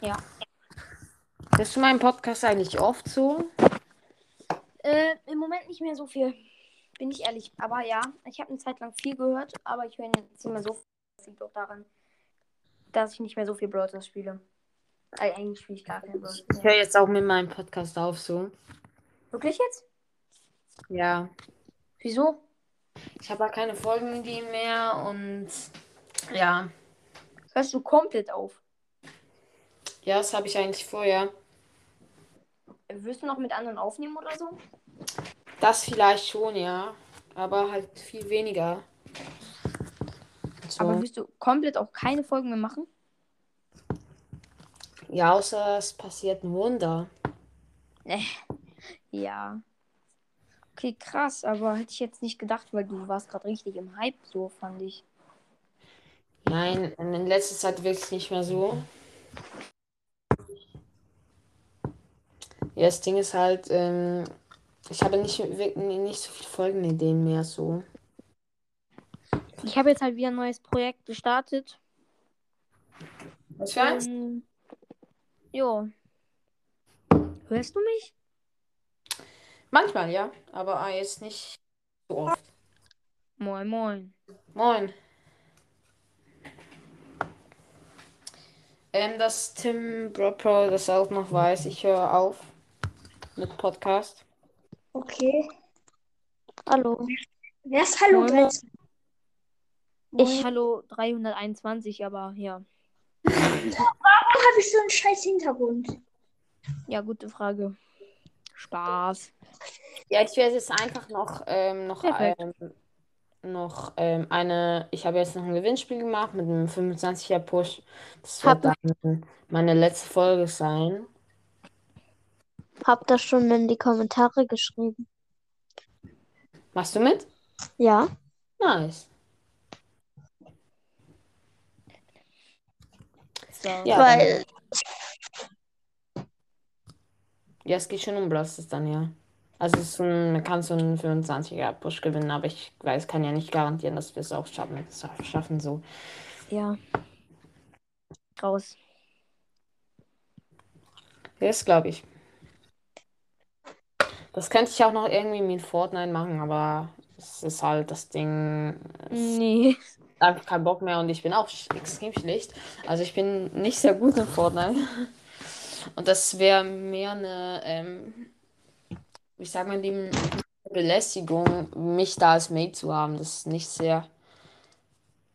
Ja. Hörst du meinen Podcast eigentlich oft so? Äh, im Moment nicht mehr so viel. Bin ich ehrlich. Aber ja, ich habe eine Zeit lang viel gehört, aber ich höre jetzt nicht mehr so viel. Das liegt auch daran, dass ich nicht mehr so viel Brawl Stars spiele. Also eigentlich spiele ich gar keinen Brawl Ich höre jetzt auch mit meinem Podcast auf so. Wirklich jetzt? Ja. Wieso? Ich habe halt keine Folgenideen mehr und ja. Hörst du komplett auf? Ja, das habe ich eigentlich vorher. Wirst du noch mit anderen aufnehmen oder so? Das vielleicht schon, ja. Aber halt viel weniger. So. Aber wirst du komplett auch keine Folgen mehr machen? ja, außer es passiert ein Wunder. Ja. Okay, krass, aber hätte ich jetzt nicht gedacht, weil du warst gerade richtig im Hype, so fand ich. Nein, in letzter Zeit wirklich nicht mehr so. Ja, das Ding ist halt, ähm, ich habe nicht, wirklich nicht so viele Folgenideen mehr so. Ich habe jetzt halt wieder ein neues Projekt gestartet. Was für eins? Ähm, jo. Hörst du mich? Manchmal, ja, aber ah, jetzt nicht so oft. Moin, moin. Moin. Ähm, dass Tim Bropro das auch noch weiß, ich höre auf mit Podcast. Okay. Hallo. Wer ist Hallo Moin, 13? Ich hallo 321, aber ja. Warum habe ich so einen scheiß Hintergrund? Ja, gute Frage. Spaß. Ja, ich werde jetzt einfach noch, ähm, noch, ähm, noch ähm, eine. Ich habe jetzt noch ein Gewinnspiel gemacht mit einem 25er Push. Das wird Hab- dann meine letzte Folge sein. Hab das schon in die Kommentare geschrieben. Machst du mit? Ja. Nice. So. Ja, Weil, Ja, es geht schon um Blasters dann, ja. Also es ist ein, man kann so einen 25er Push gewinnen, aber ich weiß, kann ja nicht garantieren, dass wir es auch schaffen. Schaffen so. Ja. Raus. Das glaube ich. Das könnte ich auch noch irgendwie mit Fortnite machen, aber es ist halt das Ding. Nee. einfach keinen Bock mehr und ich bin auch extrem schlecht. Also ich bin nicht sehr gut in Fortnite. Und das wäre mehr eine, ähm, wie sagt man dem, Belästigung, mich da als Mate zu haben. Das ist nicht sehr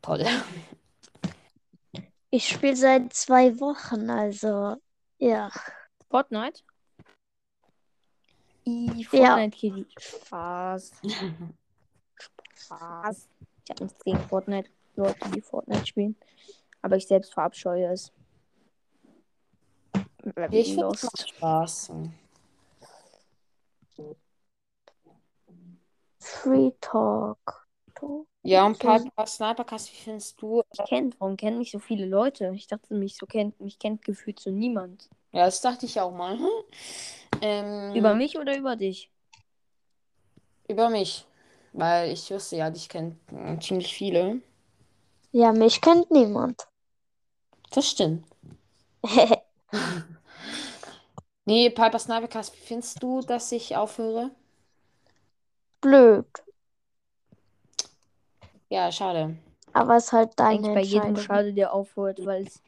toll. ich spiele seit zwei Wochen, also ja. Fortnite? I, Ja. Fortnite Kitty. Spaß. Spaß. Ich habe nichts gegen Fortnite. Leute, die Fortnite spielen. Aber ich selbst verabscheue es. Ich finde Spaß. Free Talk. Ja, und Piper Snipercast, wie findest du? Ich kennt, warum kennen mich so viele Leute? Ich dachte, mich so kennt, mich kennt gefühlt so niemand. Ja, das dachte ich auch mal. Ähm, Über mich oder über dich? über mich. Weil ich wusste ja, dich kennt äh, ziemlich viele. Ja, mich kennt niemand. Das stimmt. Nee, Piper Snipercast, wie findest du, dass ich aufhöre? Blöd. Ja, schade. Aber es ist halt Eigentlich deine bei jedem Entscheidung. Schade, der aufhört, weil es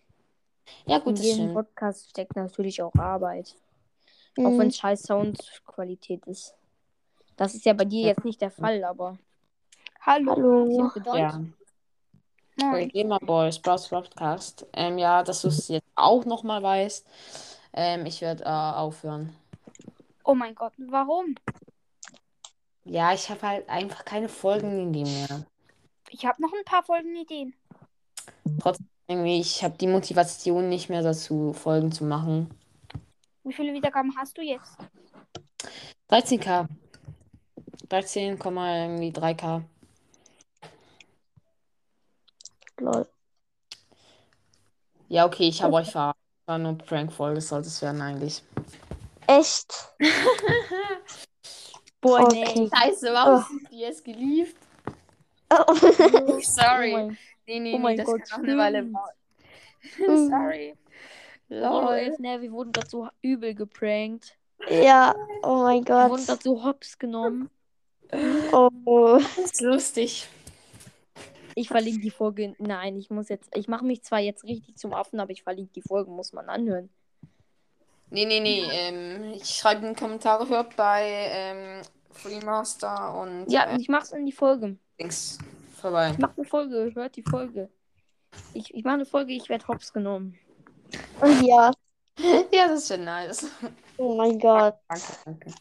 Ja, in gut, das jedem stimmt. Podcast steckt natürlich auch Arbeit. Auch Mhm. wenn es scheiß Soundqualität ist. Das ist ja bei dir jetzt nicht der Fall, aber. Hallo. Hallo. Ja. Moin. Gamer Boys, Bros Podcast. Ähm, ja, dass du es jetzt auch nochmal weißt. Ähm, ich werde äh, aufhören. Oh mein Gott, warum? Ja, ich habe halt einfach keine Folgen in dem mehr. Ich habe noch ein paar Folgenideen. Irgendwie, ich habe die Motivation nicht mehr dazu, Folgen zu machen. Wie viele Wiedergaben hast du jetzt? 13k. 13, irgendwie 3k. Lol. Ja, okay, ich habe euch verarscht. War nur Prank-Folge, sollte es werden eigentlich. Echt? Boah, Okay. Scheiße, warum sind die jetzt geliebt? Oh. Sorry. Oh mein, nee, nee, oh nee, das Gott, kann auch eine Weile stimmt. dauern. Sorry. Rollo Lol. 11, ne, wir wurden gerade so übel geprankt. Ja, oh mein Wir wurden Gott. gerade so hops genommen. Oh. Das ist lustig. Ich verlinke die Folge. Nein, ich muss jetzt. Ich mache mich zwar jetzt richtig zum Affen, aber ich verlinke die Folge, muss man anhören. Nee, nee, nee. Ähm, ich schreibe einen Kommentar für bei ähm, Freemaster und Ja, äh, ich mach's in die Folge. Dings vorbei. Ich mach eine Folge, hört die Folge. Ich, ich mache eine Folge, ich werde hops genommen. Ja, Ja, das ist nice. oh mein Gott. Danke, danke.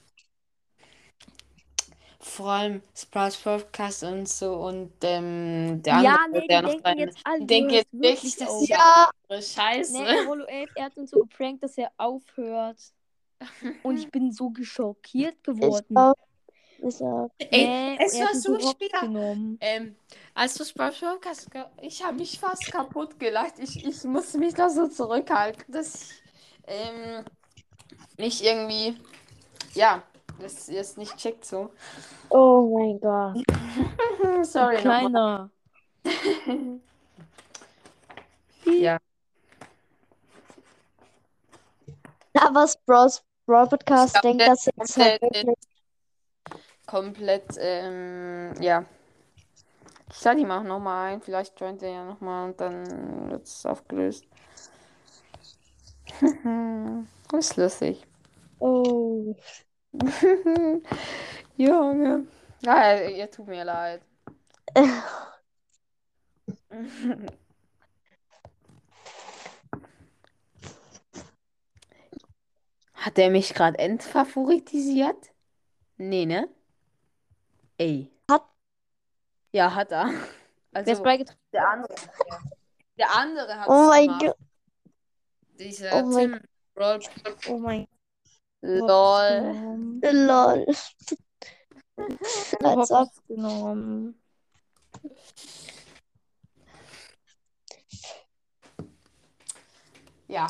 Vor allem Sprouse Podcast und so und ähm, der andere, ja, nee, der noch denken rein. jetzt alle. Die denken jetzt wirklich, das auf. ist ja Scheiße. Nee, der Rollo 11, er hat uns so geprankt, dass er aufhört. Und ich bin so geschockiert geworden. Ich auch. Ey, Nee, es er war so schwer. Ähm, als du Sprouse Podcast, ich habe mich fast kaputt gelacht. Ich, ich musste mich da so zurückhalten, dass ich ähm, nicht irgendwie, ja, das ist nicht checkt so. Oh mein Gott. Sorry. Kleiner. Ja. Aber Sprouse Brawl Podcast denkt, dass jetzt halt der- wirklich. komplett, ähm, ja. Ich lade ihn auch nochmal ein, vielleicht joint er ja nochmal und dann wird es aufgelöst. das ist lustig. Oh. Junge. Ja, ihr tut mir leid. Hat er mich gerade entfavoritisiert? Nee, ne? Ey. Hat- Ja, hat er. Also, beigetragen? der andere. Der andere hat Oh mein. Gott. Dieser Oh mein- Tim. Roll. Oh mein. Gott. Lol. Als ob. Genommen. Ja.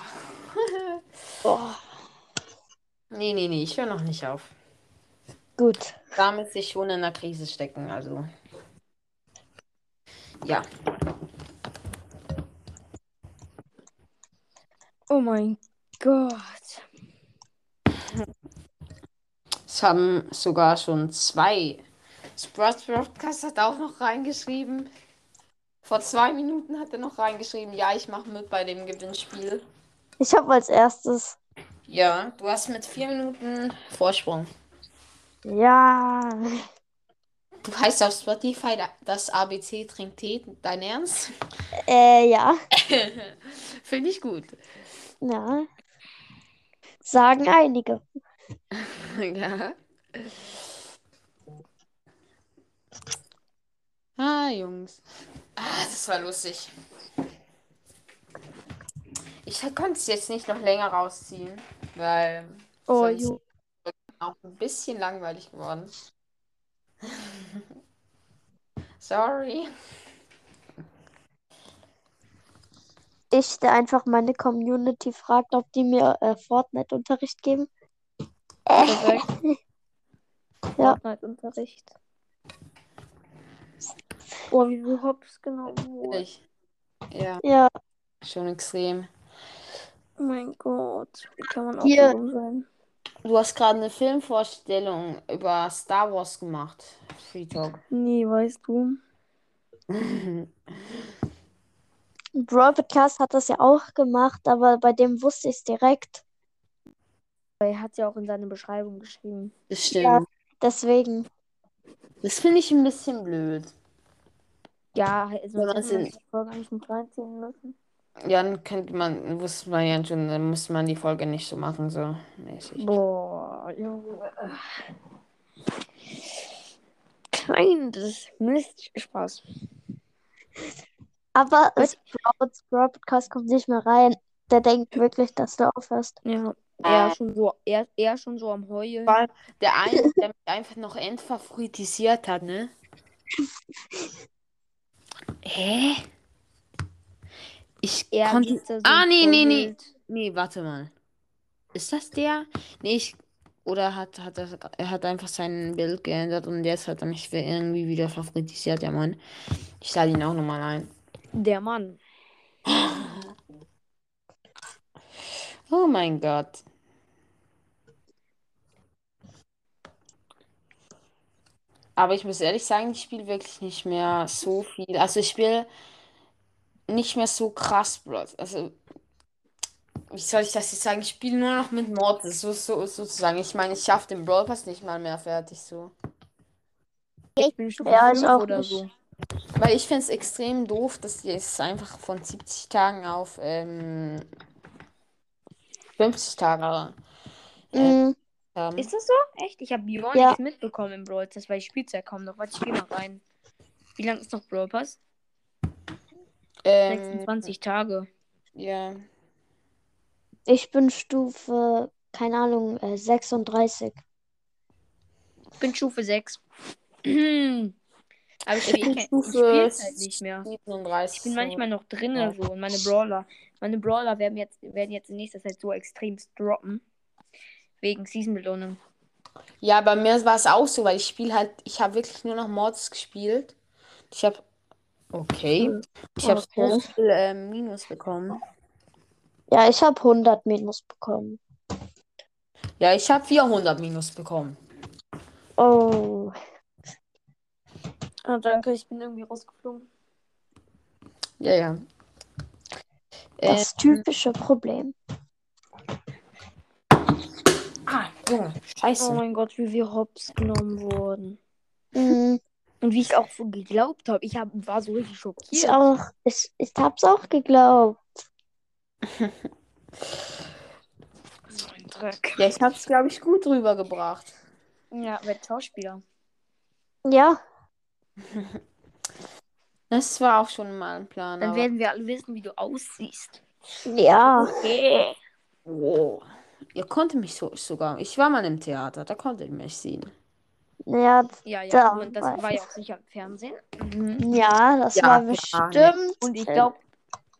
Oh. Nee, nee, nee, ich höre noch nicht auf. Gut. Damit sich schon in einer Krise stecken, also. Ja. Oh mein Gott. Es haben sogar schon zwei. Sprouts Broadcast hat auch noch reingeschrieben. Vor zwei Minuten hat er noch reingeschrieben, ja, ich mache mit bei dem Gewinnspiel. Ich habe als erstes. Ja, du hast mit vier Minuten Vorsprung. Ja. Du heißt auf Spotify da- das ABC trinkt Tee. Dein Ernst? Äh, ja. Finde ich gut. Ja. Sagen einige. Ja. Ah, Jungs. Ah, das war lustig. Ich konnte es jetzt nicht noch länger rausziehen, weil Oh, sonst Ju. auch ein bisschen langweilig geworden. Sorry. Ich, der einfach meine Community fragt, ob die mir äh, Fortnite-Unterricht geben. Perfekt. Ja. Fortnite-Unterricht. Oh, wie viel Hops genommen wurden. Ich, ja, ja, schon extrem. Oh mein Gott. Wie kann man auch Hier. so dumm sein? Du hast gerade eine Filmvorstellung über Star Wars gemacht. Free Talk. Nee, weißt du. Brawl Podcast hat das ja auch gemacht, aber bei dem wusste ich es direkt. Er hat ja auch in seine Beschreibung geschrieben. Das stimmt. Deswegen. Das finde ich ein bisschen blöd. Ja, also Wenn man die Folge eigentlich mit reinziehen müssen. Ja, dann könnte man, wusste man ja schon, dann müsste man die Folge nicht so machen, so mäßig. Boah, Junge. Kleines Mist. Spaß. Aber Brawl Podcast kommt nicht mehr rein. Der denkt wirklich, dass du aufhörst. Ja, er schon so, er, er schon so am Heulen. Der eine, der mich einfach noch entfavoritisiert hat, ne? Hä? Ich Er konnte. so Ah, nee, nee, nee. Nee, warte mal. Ist das der? Nee, ich. Oder hat, hat er, er hat einfach sein Bild geändert und jetzt hat er mich irgendwie wieder favoritisiert, der Mann. Ich lade ihn auch nochmal ein. Der Mann. Oh mein Gott. Aber ich muss ehrlich sagen, ich spiele wirklich nicht mehr so viel. Also ich spiele nicht mehr so krass Brawl. Also, wie soll ich das jetzt sagen? Ich spiele nur noch mit Mortis, so, so, sozusagen. Ich meine, ich schaffe den Brawl Pass nicht mal mehr fertig so. Ich bin Stufe Ja, ich 5 auch oder nicht. so. Weil ich finde es extrem doof, dass die es einfach von 70 Tagen auf ähm, 50 Tage Mm, haben. Ist das so? Echt? Ich habe Björn Ja. nichts mitbekommen im Brawl Pass, weil ich spiel's ja kaum noch. Warte, ich geh mal rein. Wie lang ist noch Brawl Pass? Ähm, 26 Tage. ja. ich bin Stufe, keine Ahnung, äh, 36. Ich bin Stufe 6. Aber ich, Ich bin ich, Stufe spiel's halt nicht mehr. 37. Ich bin manchmal noch drinnen Ja. so und meine Brawler, meine Brawler werden jetzt, werden jetzt in nächster Zeit so extrem droppen. Wegen Season-Belohnung. Ja, bei mir war es auch so, weil ich spiele halt, ich habe wirklich nur noch Mods gespielt. Ich habe, okay, ich habe so Okay. viel ähm, Minus bekommen. Ja, ich habe 100 Minus bekommen. Ja, ich habe 400 Minus bekommen. Oh, Ah, danke, ich bin irgendwie rausgeflogen. Ja, ja. Ähm, das typische Problem. ah, Junge, Oh scheiße. mein Gott, wie wir hops genommen wurden. Mm, Und wie ich auch so geglaubt habe. Ich hab, war so richtig ich schockiert. auch. Ich, ich hab's auch geglaubt. So ein Dreck. Ja, ich habe es, glaube ich, gut rübergebracht. Ja, wer Schauspieler. Ja, Das war auch schon mal ein Plan. Dann aber... werden wir alle wissen, wie du aussiehst. ja. Okay. Wow. Ihr konntet mich so, sogar. Ich war mal im Theater, da konntet ihr mich sehen. Ja, Ja, ja, Da und das war ja auch sicher im Fernsehen. Mhm. ja, das Ja, war ja, bestimmt. Und ich glaube,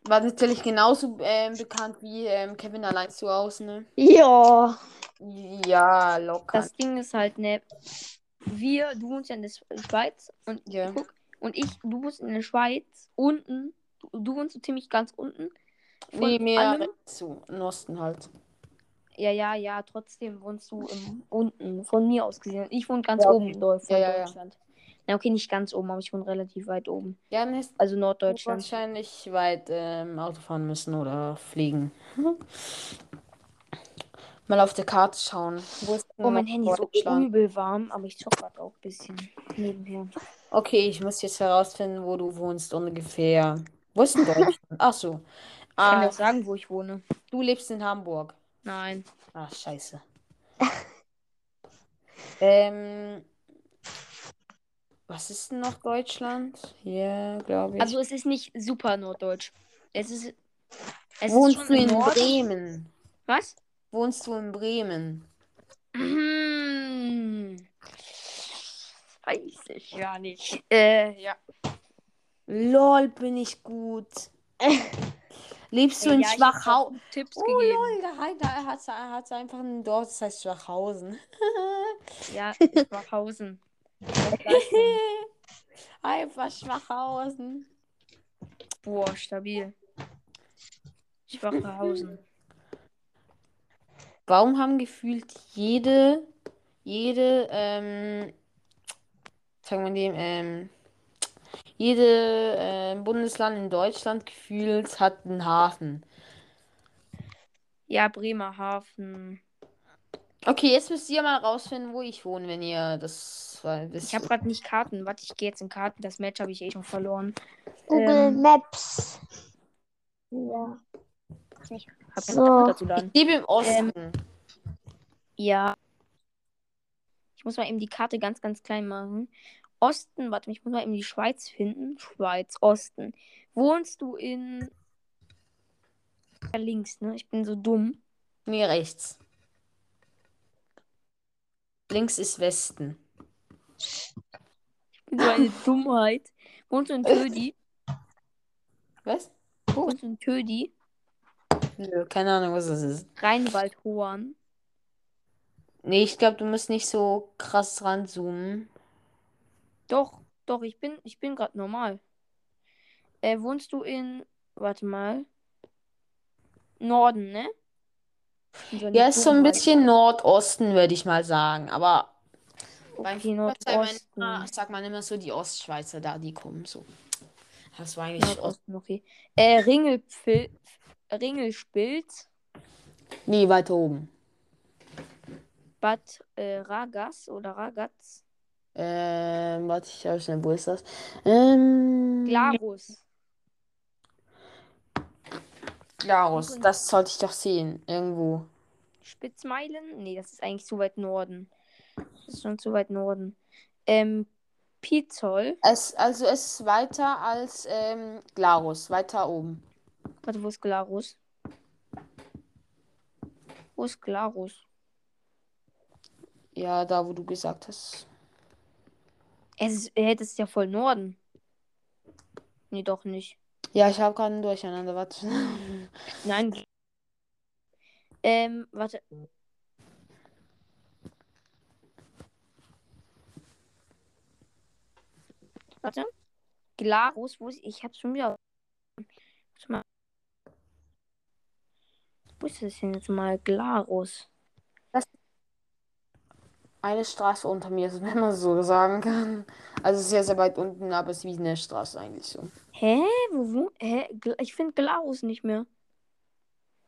War natürlich genauso ähm, bekannt wie ähm, Kevin allein zu Hause, ne? Ja, Ja, locker. das Ding ist halt, ne, wir, du wohnst ja in der Schweiz und Ja. guck, und ich, du wohnst in der Schweiz unten, du, du wohnst so ziemlich ganz unten. Von Nee, mehr allem- zu im Osten halt. Ja, ja, ja, trotzdem wohnst du im, unten, von mir aus gesehen. Ich wohne ganz Ja, oben in Deu- von Ja, ja, ja. Deutschland. Na, okay, nicht ganz oben, aber ich wohne relativ weit oben. Ja, dann Also Norddeutschland. wahrscheinlich weit ähm, Auto fahren müssen oder fliegen. Mal auf der Karte schauen. Wo Oh, mein Handy ist so Deutschland? übel warm, aber ich zock grad auch ein bisschen nebenher. Okay, ich muss jetzt herausfinden, wo du wohnst ungefähr. Wo ist denn Deutschland? Ach so. Ich kann dir Ah, auch sagen, wo ich wohne. du lebst in Hamburg. Nein. Ach, scheiße. ähm, was ist denn noch Deutschland? Hier, glaube ich. Also es ist nicht super norddeutsch. Es ist. Es Wohnst ist du schon im in Norden. Bremen? Was? Wohnst du in Bremen? Weiß ich ja nicht. Äh, ja. Lol, bin ich gut. Lebst du in ja, ich hab Schwachhausen? Tipps Oh gegeben. lol, da hat da hat's einfach ein Dorf, das heißt Schwachhausen. Ja, Schwachhausen. Einfach Schwachhausen. Boah, stabil. Schwachhausen. Warum haben gefühlt jede, jede, ähm, sagen wir dem, ähm, jede ähm, Bundesland in Deutschland gefühlt hat einen Hafen. Ja, Bremerhaven. Okay, jetzt müsst ihr mal rausfinden, wo ich wohne, wenn ihr das wisst. Ich habe gerade nicht Karten. Warte, ich gehe jetzt in Karten. Das Match habe ich eh schon verloren. Google Ähm, Maps. Ja. Hab So. Ich lebe im Osten. Ja. Ich muss mal eben die Karte ganz, ganz klein machen. Osten, warte, ich muss mal eben die Schweiz finden. Schweiz, Osten. Wohnst du in. Ja, links, ne? Ich bin so dumm. Nee, rechts. Links ist Westen. Ich bin so eine Dummheit. Wohnst du in Tödi? Was? Wohnst du in Tödi? Nö, keine Ahnung, was das ist. Rheinwald-Hohn. Nee, ich glaube, du musst nicht so krass ranzoomen. Doch, doch, ich bin, ich bin gerade normal. Äh, wohnst du in warte mal. Norden, ne? Also Ja, ist so ein bisschen Nordosten, würde ich mal sagen. Aber Okay, Nordosten. immer, sagt man immer so die Ostschweizer da, die kommen so. Das war eigentlich Ost. Nordosten, okay. Äh, Ringelpfil Ringelspilz, Nee, weiter oben. Bad äh, Ragas oder Ragaz, Ähm, warte, ich schau schnell, wo ist das? Ähm, Glarus. Glarus, das sollte ich doch sehen. Irgendwo. Spitzmeilen? Nee, das ist eigentlich zu weit Norden. Das ist schon zu weit Norden. Ähm, Pizol. Es, also es ist weiter als ähm, Glarus, weiter oben. Warte, wo ist Glarus? Wo ist Glarus? Ja, da, wo du gesagt hast. Es ist, äh, das ist ja voll Norden. Nee, doch nicht. Ja, ich habe gerade ein Durcheinander, warte. Nein. Ähm, warte. Warte. Glarus, wo ist. Ich hab's schon wieder. Warte mal. Wo ist das denn jetzt mal? Glarus. Eine Straße unter mir, wenn man so sagen kann. Also ist ja sehr weit unten, aber es ist wie eine Straße eigentlich so. Hä? Wo, wo? Hä? Ich finde Glarus nicht mehr.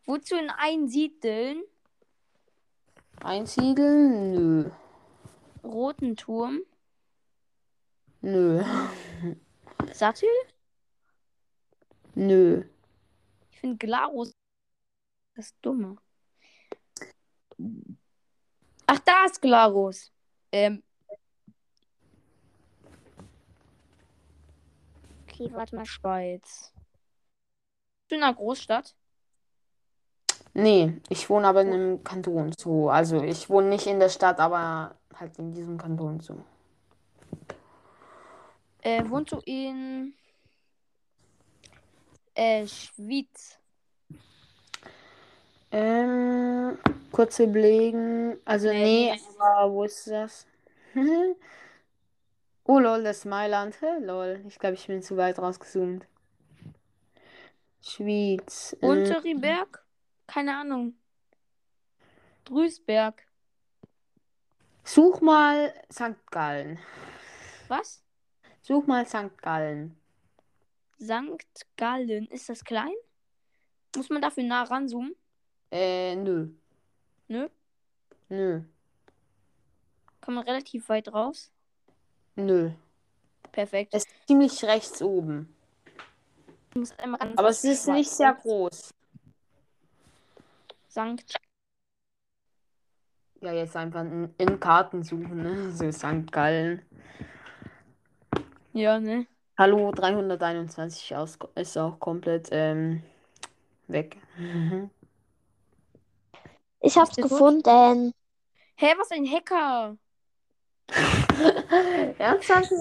Wozu in einsiedeln? Einsiedeln? Nö. Roten Turm? Nö. Sattel? Nö. Ich finde Glarus das Dumme. Ach, da ist Glarus. Ähm. Okay, warte mal. Schweiz. Bist du in einer Großstadt? Nee, ich wohne aber in einem Kanton so. Also ich wohne nicht in der Stadt, aber halt in diesem Kanton so. Äh, wohnst du in äh, Schwyz? Ähm, kurz überlegen. Also Nee, nee, aber wo ist das? oh lol, das ist Mailand. Hä, lol. Ich glaube, ich bin zu weit rausgezoomt. Schwyz. Ähm, Unterriberg? Keine Ahnung. Drüsberg. such mal St. Gallen. Was? Such mal St. Gallen. Sankt Gallen. Ist das klein? Muss man dafür nah ranzoomen? Äh, nö. Nö. Nö. Kann man relativ weit raus? Nö. Perfekt. Es ist ziemlich rechts oben. Ich muss einmal ganz Aber es ist nicht sehr groß. Sankt. Ja, jetzt einfach in, in Karten suchen, ne? So St. Gallen. Ja, ne? Hallo, 321 aus, ist auch komplett ähm, weg. Ich hab's gefunden. Hä, was ein Hacker? Ernsthaft?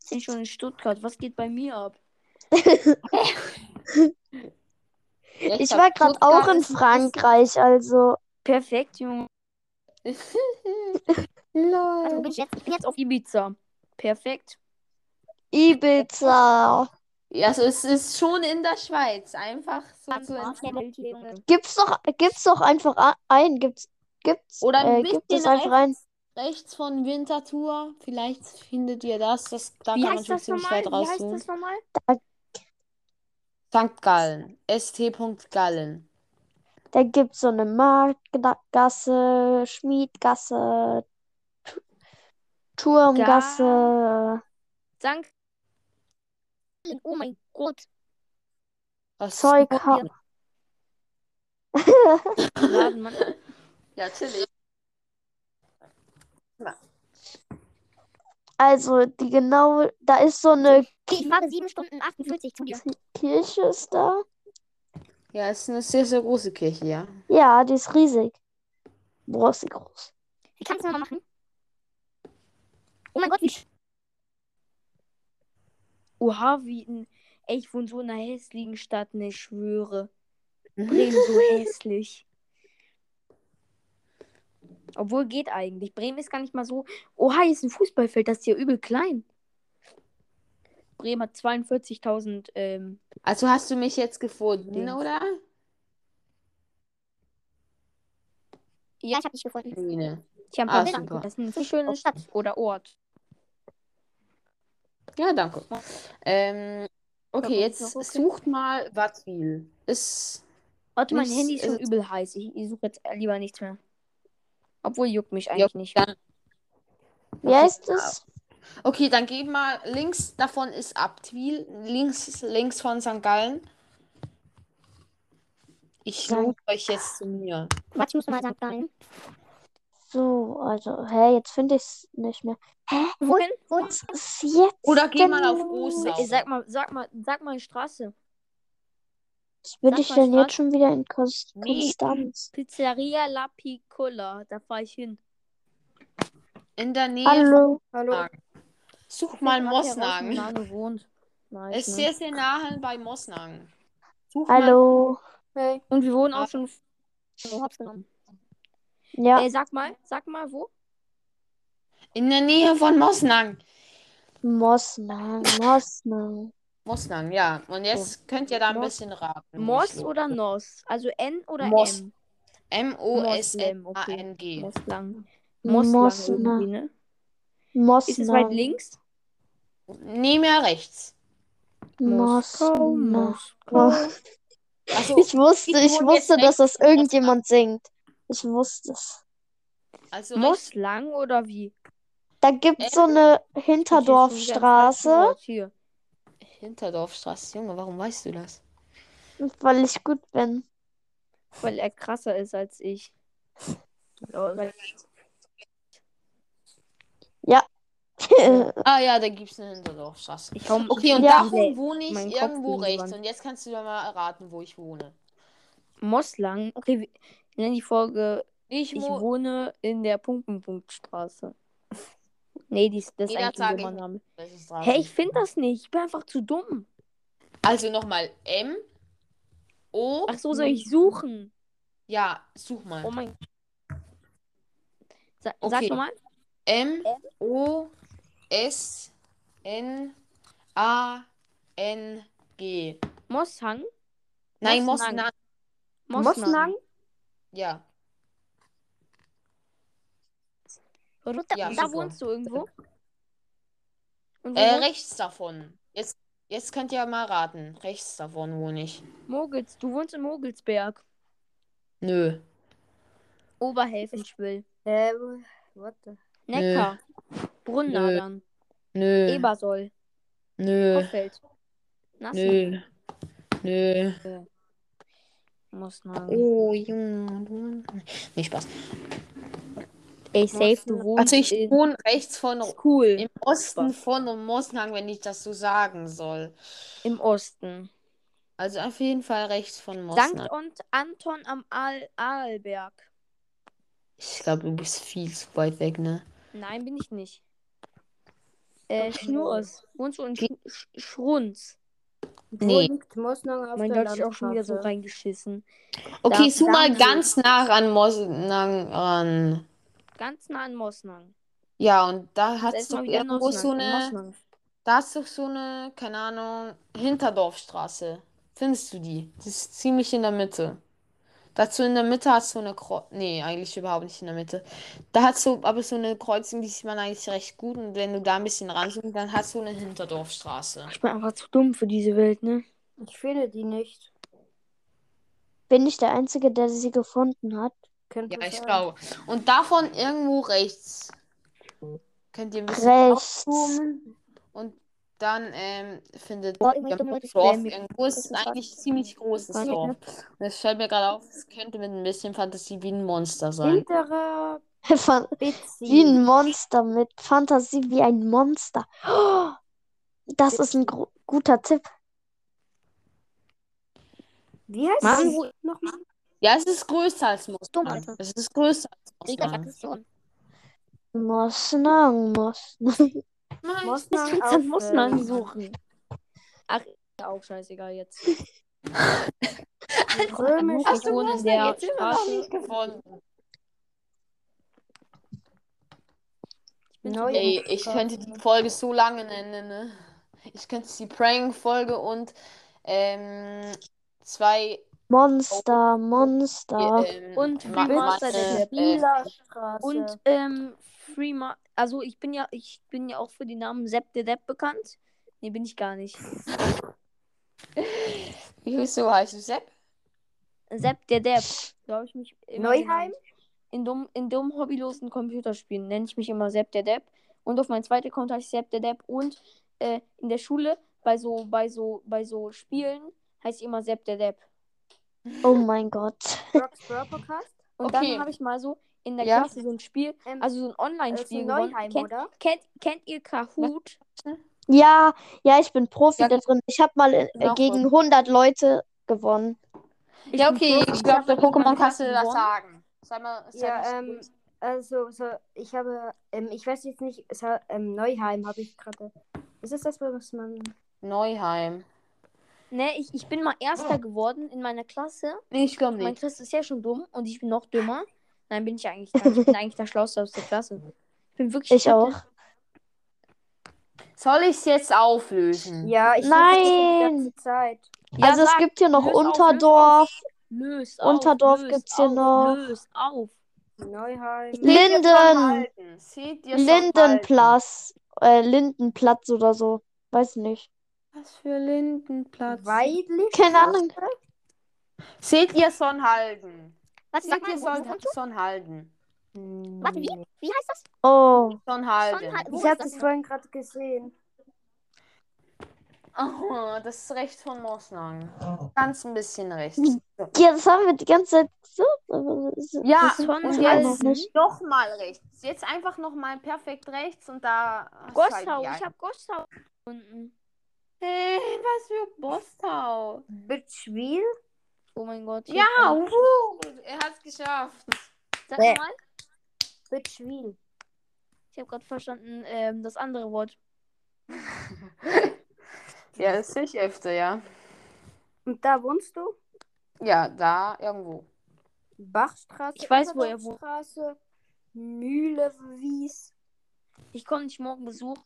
Sind schon in Stuttgart. Was geht bei mir ab? Ich war gerade auch in Frankreich, also. Perfekt, Junge. Lol. bin ich jetzt? Ich bin jetzt auf Ibiza. Perfekt. Ibiza. Ja, also es ist schon in der Schweiz. Einfach so zu Gibt's doch, gibt's doch einfach ein. Gibt's, gibt's, Oder ein äh, gibt es einfach ein. rechts, von Winterthur. Vielleicht findet ihr das. das da Wie kann man heißt schon das ziemlich nochmal? weit Wie heißt rauszoomen. das nochmal? St. Gallen. St. Gallen. Da gibt's so eine Marktgasse, Schmiedgasse, Tu- Turmgasse, Sankt. Oh mein Gott. Was? Laden, Mann. Ja, chillig. Also die genau, da ist so eine Ich fahre 7 Stunden 48 zu dir. Kirche ist da. Ja, es ist eine sehr, sehr große Kirche, ja. Ja, die ist riesig. Boah, ist die groß. Wie kannst du das mal machen? Oh mein Gott, wie Oha, wie ein. Ey, ich wohne so in einer hässlichen Stadt, ne, ich schwöre. Bremen so hässlich. Obwohl geht eigentlich. Bremen ist gar nicht mal so. Oha, hier ist ein Fußballfeld, das ist hier übel klein. Bremen hat 42.000. Ähm, Also hast du mich jetzt gefunden, Dings. oder? ja, ich habe dich gefunden. Ich habe Ah, super. Das ist eine schöne Stadt oder Ort. Ja, danke. Ähm, okay, jetzt sucht mal Wattwil. Ist. Warte, mein Nichts- Handy ist schon ist- übel heiß. Ich, ich suche jetzt lieber nichts mehr. Obwohl juckt mich eigentlich nicht. Dann, Wie heißt es? okay, dann gib mal. Links davon ist Abtwil. Links, links von St. Gallen. Ich suche euch jetzt zu mir. Warte, ich muss mal St. Gallen. So, also, hä, jetzt finde ich es nicht mehr. Hä? Wohin? Wohin? Was ist jetzt? Oder geh denn mal auf? Großau. Sag mal, sag mal, sag mal Straße. Was bin Sag ich mal, denn Straße. jetzt schon wieder in Konst Nee. Konstanz? Pizzeria La Piccola. Da fahre ich hin. In der Nähe. Hallo. Hallo. Ah, Such mal wo Mosnagen. Es ist sehr, sehr nahe bei Mosnagen. Such mal. Hallo. Hey. Und wir wohnen Ah. auch schon. Oh, hab's genommen. Ja, Ey, sag mal, sag mal, wo? In der Nähe von Mosnagen. Mosnang, Mosnang. Mosnagen, ja. Und jetzt könnt ihr da ein Mos- bisschen raten. Moss oder Nos? Also N oder Moss. M? M-O-S-N-A-N-G. Irgendwie, Mosnang. ne? Ist es weit Mosnang. links? Nee, mehr rechts. Moskau, Mosnang. Moskau. Also, Ich wusste, Ich wusste, dass das irgendjemand singt. Ich wusste es. also rechts. Mosslang oder wie? Da gibt's so eine Hinterdorfstraße, Hier. Hinterdorfstraße. Junge, warum weißt du das? weil ich gut bin. Weil er krasser ist als ich. Lol. Ah ja, da gibt's eine Hinterdorfstraße. Ich hau Okay, und Ja. davon wohne ich irgendwo rechts. Und jetzt kannst du ja mal erraten, wo ich wohne. Mosslang. Okay, wir nennen die Folge Ich, Ich wo wohne in der Punkt-Punkt-Straße. Nee, die ist, das ist eigentlich ein dummer ich- Name. Straße? Hey, ich finde das nicht. Ich bin einfach zu dumm. Also nochmal M. O. Ach so, soll ich suchen? Ja, such mal. Oh mein Sa Okay. Sag nochmal. M O S N A N G. Mosshang? Nein, Mosnang. Mosnang. Mosnang? Ja. Oder? Ja, da wohnst du irgendwo? Und wo Äh, rechts davon. Jetzt, jetzt könnt ihr mal raten. Rechts davon wohne ich. Mogels. Du wohnst in Mogelsberg. Nö. Oberhelfenschwill. Äh, what the? Neckar. Brunnadern. Nö. Ebersoll. Nö. Hoffeld. Nassau. Nö. Nö. Mosnang. Oh, Junge. Nee, Spaß. Ey, safe, du wohnst Also ich in... wohne rechts von Cool. im Osten von Mosnang, wenn ich das so sagen soll. Im Osten. Also auf jeden Fall rechts von Mosnang. Sankt und Anton am Aal Aalberg. Ich glaube, du bist viel zu weit weg, ne? Nein, bin ich nicht. Äh, Schnurs. Wohnst du in Sch Schrunz? Nee. Mein Gott, ich auch schon wieder so reingeschissen. Okay, Da- zoom mal ganz nah an Mosnang ran. Ganz nah an Mosnang. Ja, und da hat ist doch irgendwo so Mosnang. eine, Mosnang. da ist doch so eine, keine Ahnung, Hinterdorfstraße. Findest du die? Das ist ziemlich in der Mitte. Dazu in der Mitte hast du eine Kreuzung. Nee, eigentlich überhaupt nicht in der Mitte. Da hast du aber so eine Kreuzung, die sieht man eigentlich recht gut. Und wenn du da ein bisschen ranzoomst, dann hast du eine Hinterdorfstraße. Ich bin einfach zu dumm für diese Welt, ne? Ich finde die nicht. Bin ich der Einzige, der sie gefunden hat? Könnte Ja, ich sein. glaube. Und davon irgendwo rechts. Könnt ihr ein bisschen Rechts. aufzoomen. Dann ähm, findet Dorf irgendwo. Es ist eigentlich ein ziemlich großes Dorf. Und es fällt mir gerade auf, es könnte mit ein bisschen Fantasie wie ein Monster sein. Hinterer Fan- Wie ein Monster mit Fantasie wie ein Monster. Oh, das ist ein guter Tipp. Wie heißt Mann, wo- nochmal? Ja, es ist größer als Dumm, Mosnang. Es ist größer als Mosnang. Mosnang, Mosnang. Ich auf, kann Mosnang äh, suchen. Ach, auch scheißegal jetzt. Römisch. Ich wohne in der Jetzt wir noch nicht gefunden. Ich bin Neu- zu Ey, ich könnte die Folge so lange nennen, ne? ich könnte die Prank-Folge und ähm, zwei Monster, Monster. ähm, Und Ma- Remaster der Depp. äh, Spielerstraße. Und ähm, Freema, also ich bin ja, ich bin ja auch für den Namen Sepp der Depp bekannt. Nee, bin ich gar nicht. Wieso heißt du Sepp? Sepp der Depp. So habe ich mich immer Neuheim? genannt. In dumm, in dumm hobbylosen Computerspielen nenne ich mich immer Sepp der Depp. Und auf meinem zweiten Account heiße ich Sepp der Depp. Und äh, in der Schule bei so, bei so, bei so Spielen heiße ich immer Sepp der Depp. Oh mein Gott. Podcast. Und Okay. dann habe ich mal so in der Ja. Klasse so ein Spiel, Ähm, also so ein Online-Spiel. Neuheim, Kennt, oder? kennt, kennt ihr Kahoot? Ja, ja, ich bin Profi Ja, da drin. Ich habe mal äh, gegen 100 Leute gewonnen. Ich ja, okay, Profi. ich glaube, der Pokémon kannst du das gewonnen. sagen. Sag mal, sag Ja, ähm, also, so, ich habe, ähm, ich weiß jetzt nicht, es ähm, Neuheim habe ich gerade. Ist es das, was man. Neuheim. Ne, ich, ich bin mal Erster geworden in meiner Klasse. Nee, ich glaube Meine nicht. Klasse ist ja schon dumm und ich bin noch dümmer. Nein, bin ich eigentlich nicht. Ich bin eigentlich der Schlauste aus der Klasse. Ich bin wirklich. Ich auch. Soll ich es jetzt auflösen? Ja, ich Nein. die ganze Zeit. Ja, also es sag, gibt hier noch löst auf, Unterdorf, Löst auf. Unterdorf löst gibt's hier auf, noch. Löst auf. Neuheim. Seht ihr Linden. Lindenplatz, äh, Lindenplatz oder so. Weiß nicht. Was für Lindenplatz? Weidlich? Keine Ahnung. Seht ihr Sonnhalden? Was Seht ihr Son Sonnhalden? Warte, wie? Wie heißt das? Oh. Sonnhalden. Wo Ich habe das das vorhin gerade gesehen. Oh, das ist rechts von Mosnang. Ganz ein bisschen rechts. ja, das haben wir die ganze Zeit das- Ja, und jetzt nicht. nochmal rechts. Jetzt einfach nochmal perfekt rechts und da. die Ich habe Goschau gefunden. Hey, was für Bostau. Bitchwil? Oh mein Gott. Ja, er hat's geschafft. Sag Bäh. mal. Bitchwil. Ich habe gerade verstanden, ähm, das andere Wort. Ja, das sehe ich öfter, ja. Und da wohnst du? Ja, da irgendwo. Bachstraße. Ich weiß, wo er wohnt. Straße. Mühle, Wies. Ich komme nicht morgen besuchen.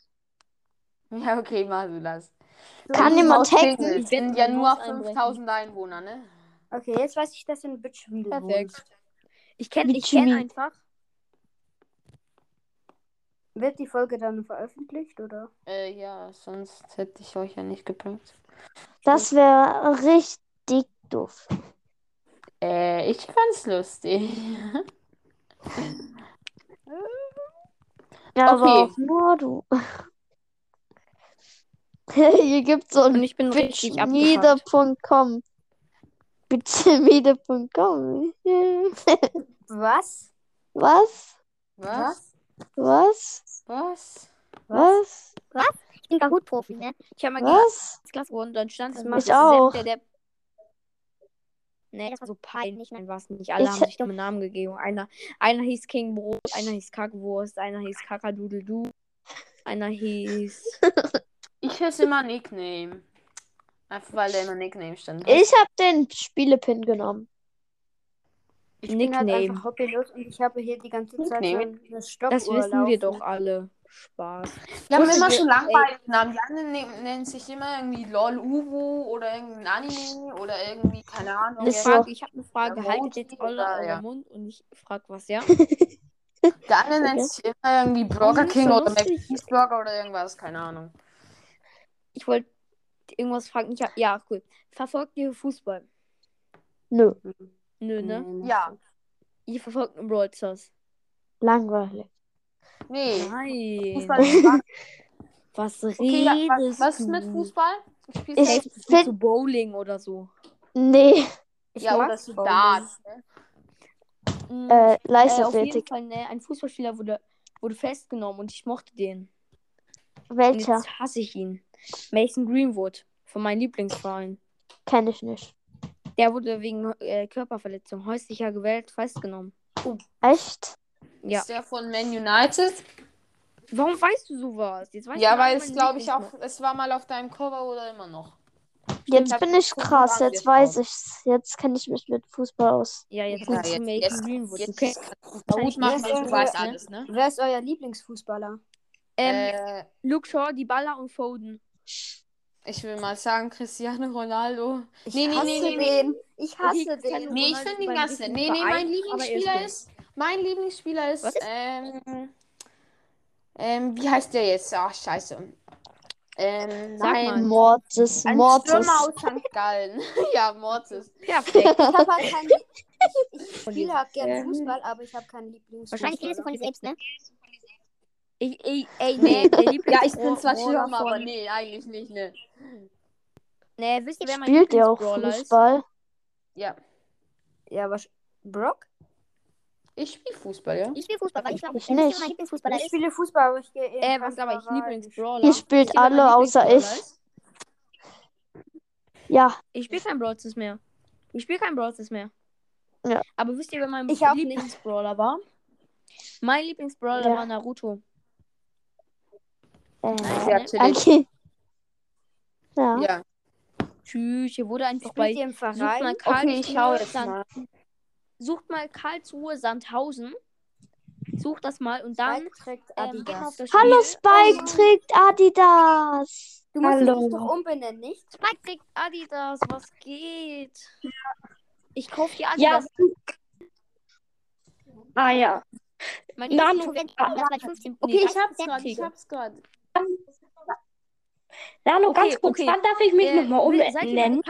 Ja, okay, mach du das. Kann jemand hacken? Es Ich sind ja nur Haus einbrechen. 5000 Einwohner, ne? Okay, jetzt weiß ich, dass du in Bitchwil Perfekt. wohnst. Ich kenne ich kenn einfach. Wird die Folge dann veröffentlicht, oder? Äh, ja, sonst hätte ich euch ja nicht geprankt. Das wäre richtig doof. Äh, ich fand's lustig. Ja, aber Okay. auch nur du. Hier gibt's so Und ein ich bin richtig abgefuckt. bitchmiede.com. Bitchmiede.com. Was? Was? Was? Was? Was? Was? Ich bin Kahoot-Profi, ne? Ich habe mal Was? Klasse gewonnen, dann stand es Ich immer auch. Der, der Nee, das war so peinlich. Nein, war es nicht. Alle Ich- haben sich dumme Namen gegeben. Einer, einer hieß King Brot, einer hieß Kackwurst, einer hieß Kakadudeldu, einer hieß. Ich höre immer Nickname. Einfach weil immer Nickname stand. Ich habe den Spielepin genommen. Ich bin halt Nickname. einfach hobbylos und ich habe hier die ganze Zeit Nickname. schon eine Stoppuhr Das wissen wir laufen. doch alle. Spaß. Die haben immer schon langweilige Namen. Die anderen ne- nennen sich immer irgendwie LOL Uwu oder irgendein Anime oder irgendwie, keine Ahnung. So. Frage, ich habe eine Frage. Ja, Haltet jetzt alle euren ja. Mund und ich frage was, ja? Der andere nennt sich immer irgendwie Burger nicht King so oder lustig. McCheeseburger oder irgendwas, keine Ahnung. Ich wollte irgendwas fragen. Ich hab, ja, cool. Verfolgt ihr Fußball? Nö, Nö, ne? Nee, Ja. Ihr verfolgt einen Brawl Stars. langweilig. Nee. Nein. Fußball ist. Was Okay, ja, was, redest was du? mit Fußball? Du spielst Ich find- du Bowling oder so? Nee, Ich ja, oder so Bowling. Darts. Ne? Äh, äh, auf jeden Leichtathletik. Fall, ne, ein Fußballspieler wurde, wurde festgenommen und ich mochte den. Und Welcher? jetzt hasse ich ihn. Mason Greenwood von meinem Lieblingsverein. Kenne ich nicht. Der wurde wegen äh, Körperverletzung häuslicher Gewalt festgenommen. Echt? Ja. Ist der von Man United? Warum weißt du sowas? Jetzt weiß Ja, ich weil es, glaube ich, auch, es war mal auf deinem Cover oder immer noch. Jetzt hab bin ich krass, jetzt weiß ich's. Jetzt kenne ich mich mit Fußball aus. Ja, jetzt Ja, jetzt- Mason jetzt- Greenwood. Jetzt- kennst Gut machen, du weißt alles, ne? Wer ist euer Lieblingsfußballer? Ähm, Äh, Luke Shaw, Dybala und Foden. Ich will mal sagen, Cristiano Ronaldo. Ich Nee, nee, hasse nee, nee, nee. den. Ich hasse Okay, den. Nee, ich Ronaldo finde ihn ganz nett. Nee, nee, mein er Lieblingsspieler ist ist. Mein Lieblingsspieler ist. Ähm, ähm, wie heißt der jetzt? Ach, scheiße. Ähm, Sag mal. nein. Mortis, Ein Mortis. Stürmer aus St. Gallen. ja, Mortis. Perfekt. Ich habe halt keinen. Ich, ich spiele halt gerne Ähm. Fußball, aber ich habe keinen Lieblings. Wahrscheinlich redest du von dir selbst, ne? Ich, ey, ey, nee, der Lieblings Ja, ich bin zwar Stürmer, aber nee, eigentlich nicht, ne. Nee, wisst ihr, wer mein Spielt ihr auch Lieblingsbrawler ist? Fußball? Ja. Ja, was? Brock? Ich spiele Fußball, ja. Ich spiele Fußball, weil ich glaube, Ich nicht. mein Lieblingsfußballer Ich spiele Fußball, aber ich gehe in Äh, was aber ich. Lieblingsbrawler. Ihr spielt mein alle außer ich. Ja, Ich spiele kein Brawl mehr. Ich spiele kein Brawl mehr. Ja. Aber wisst ihr, wer mein Ich. Lieblingsbrawler war? Mein Lieblingsbrawler Ja. war Naruto. Äh, Ja, chillig. okay. Ja. Ja. Tschüss, hier wurde einfach bei. Spielt im Sucht mal Verein? Okay, ich schau Karlsruhe, jetzt Sand, mal. sucht mal Karlsruhe Sandhausen. Sucht das mal und dann Spike trägt ähm, Adidas. das Spiel. Hallo Spike trägt Adidas. Du musst Hallo. dich doch umbenennen, nicht? Spike trägt Adidas, was geht? Ich kaufe die Ja. Adidas. Ah ja. Mein Nano- Lieblingsprodukt war das bei 15 Okay, ich hab's 30% gerade, ich hab's gerade. Nano, Okay, ganz kurz, okay. wann darf ich mich Äh, nochmal umbenennen?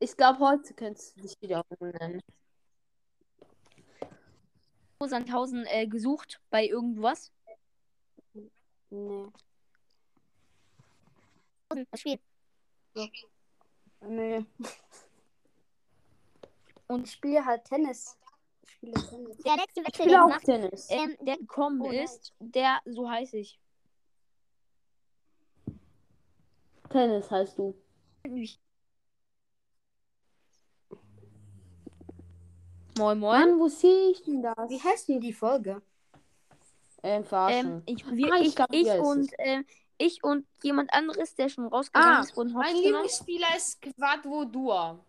Ich glaube, heute könntest du dich wieder umbenennen. Sandhausen äh, gesucht bei irgendwas? Nee. Das Spiel. Nee. Und Ich spiele halt Tennis. Ich spiele Tennis. der letzte Ich Wechsel, der auch Tennis. ähm, der gekommen Oh, ist, der, so heiß ich. Tennis heißt du. Moin, moin. Mann, wo sehe ich denn das? Wie heißt denn die Folge? Ähm, Ähm, ich, wir, Ah, ich ich, glaub, ich, und, ähm, ich und jemand anderes, der schon rausgegangen Ah, ist, wurden mein hops genommen. Lieblingsspieler ist Quadro Dua.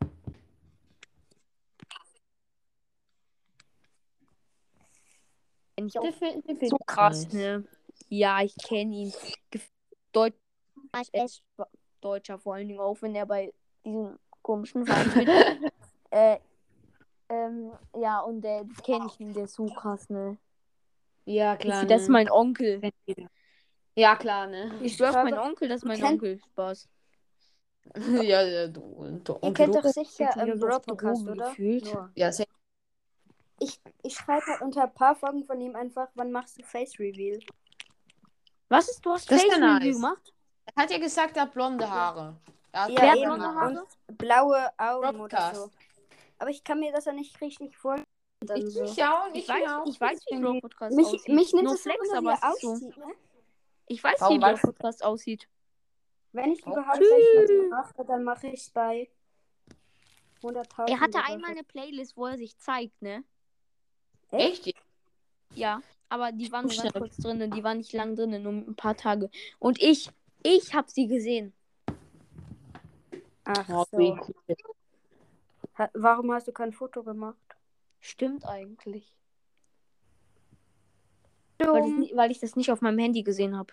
Kenn ich auch Der find- den find so krass, ne? Ja, ich kenne ihn. Gef- Deut äh, Deutscher vor allen Dingen auch, wenn er bei diesem komischen Verein äh, ähm, ja, und äh, das kenne ich ihn, der ist so krass, ne? Ja, klar. das ist ne? mein Onkel. Ja, klar, ne? Ich schwör auf glaube, meinen Onkel, das ist mein Onkel. Spaß. ja, ja, du. du Ihr kennt doch sicher auf Broadcast, oder? Ja, sehr. Ich, ich schreibe halt unter ein paar Folgen von ihm einfach, wann machst du Face Reveal? Was ist, du hast Das ist ja Face Review nice. gemacht? Er hat ja gesagt, er hat blonde Haare. Er hat Ja, Wer hat eben. blonde Haare? Und blaue Augen oder so. Aber ich kann mir das ja nicht richtig vorstellen. Dann Ich, so. ich auch, Ich ich, weiß, auch. ich weiß, wie Bro Podcast Mich, aussieht. mich nimmt Nur es Flex, aber es ist so. aussieht, ne? Ich weiß, Warum wie Bro weißt du- Podcast aussieht. Wenn ich Oh. überhaupt welche mache, dann mache ich es bei 100.000. Er hatte einmal eine Playlist, wo er sich zeigt, ne? Echt? Ja, aber die war nur ganz kurz drin, die war nicht lang drin, nur ein paar Tage. Und ich, ich habe sie gesehen. Ach Oh, wie so. cool. Ha warum hast du kein Foto gemacht? Stimmt eigentlich. Weil, ich, weil ich das nicht auf meinem Handy gesehen habe.